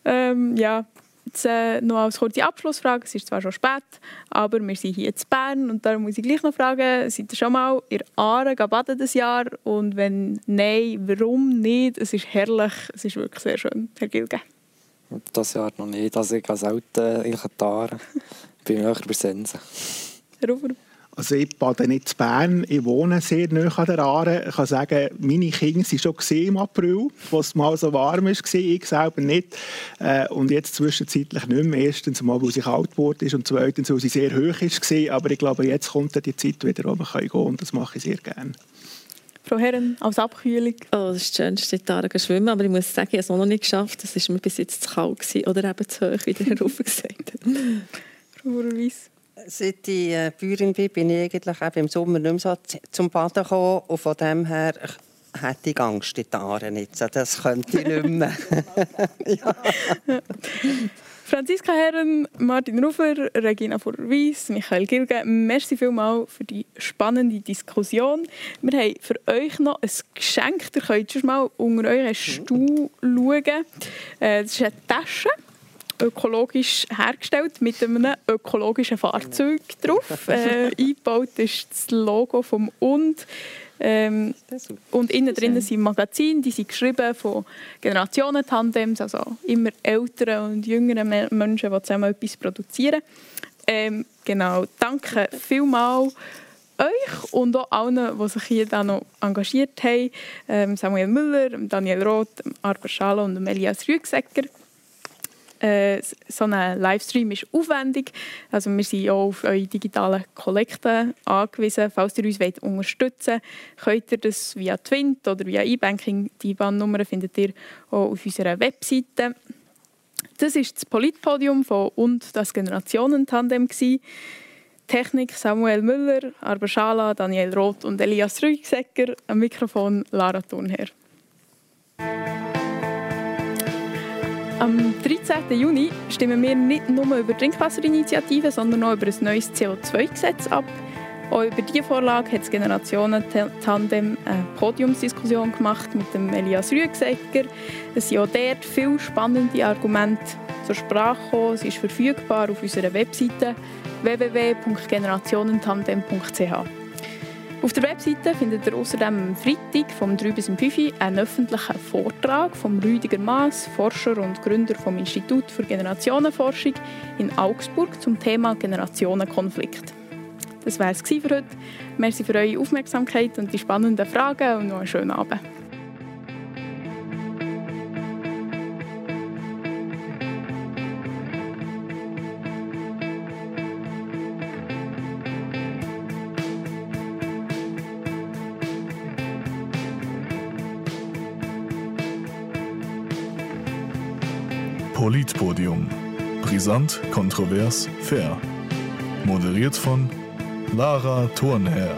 Ähm, ja, jetzt äh, noch als kurze Abschlussfrage. Es ist zwar schon spät, aber wir sind hier in Bern und da muss ich gleich noch fragen, seid ihr schon mal in Aare baden dieses Jahr? Und wenn nein, warum nicht? Es ist herrlich, es ist wirklich sehr schön. Herr Gilge. Das Jahr noch nicht. Also ich gehe selten in Katar. bin näher bei Sensen. Rufer? Also ich bade nicht in Bern, ich wohne sehr nahe an der Aare. Ich kann sagen, meine Kinder waren schon im April, wo es mal so warm war, ich selber nicht. Äh, und jetzt zwischenzeitlich nicht mehr. Erstens mal, weil sie kalt geworden ist und zweitens, weil sie sehr hoch war. Aber ich glaube, jetzt kommt die Zeit wieder, wo man gehen kann und das mache ich sehr gerne. Frau Herren, als Abkühlung? Oh, das ist das Schönste, die schwimmen. Aber ich muss sagen, ich habe es noch nicht geschafft. Das war mir bis jetzt zu kalt gewesen, oder eben zu hoch, wie der Herr Rufer gesagt hat. Frau Weiss? Seit ich äh, Bäuerin bin, bin ich eigentlich eben im Sommer nicht mehr so zum Baden gekommen. Und von dem her hätte ich Angst in die Haare nicht. Das könnte ich nicht mehr. ja. Franziska Herren, Martin Rufer, Regina Furwies, Michael Gilge, merci vielmals für die spannende Diskussion. Wir haben für euch noch ein Geschenk. Ihr könnt schon mal unter euren Stuhl schauen. Äh, das ist eine Tasche ökologisch hergestellt mit einem ökologischen Fahrzeug drauf. Äh, eingebaut ist das Logo vom Und. Ähm, und innen drin sind Magazine, die sind geschrieben von Generationen-Tandems, also immer älteren und jüngeren Menschen, die zusammen etwas produzieren. Ähm, genau, danke vielmals euch und auch allen, die sich hier dann noch engagiert haben. Ähm, Samuel Müller, Daniel Roth, Arber Schalo und Elias Rüegsecker. Äh, so ein Livestream ist aufwendig. Also wir sind auch auf eure digitalen Kollekte angewiesen. Falls ihr uns unterstützen wollt, könnt ihr das via Twint oder via E-Banking. Die IBAN-Nummer findet ihr auch auf unserer Webseite. Das ist das Politpodium von «Und das Generationentandem». Technik Samuel Müller, Arber Schala, Daniel Roth und Elias Rügsecker. Am Mikrofon Lara Thunherr. Am 13. Juni stimmen wir nicht nur über Trinkwasserinitiativen, sondern auch über ein neues CO2-Gesetz ab. Auch über diese Vorlage hat das Generationen-Tandem eine Podiumsdiskussion gemacht mit dem Elias Rüegsecker. Es sind auch dort viele spannende Argumente zur Sprache gekommen. Es ist verfügbar auf unserer Webseite www.generationentandem.ch. Auf der Webseite findet ihr außerdem am Freitag vom 3 bis 5 Uhr einen öffentlichen Vortrag vom Rüdiger Maas, Forscher und Gründer vom Institut für Generationenforschung in Augsburg zum Thema Generationenkonflikt. Das wäre es für heute. Merci für eure Aufmerksamkeit und die spannenden Fragen und noch einen schönen Abend. Politpodium. Brisant, kontrovers, fair. Moderiert von Lara Thurnherr.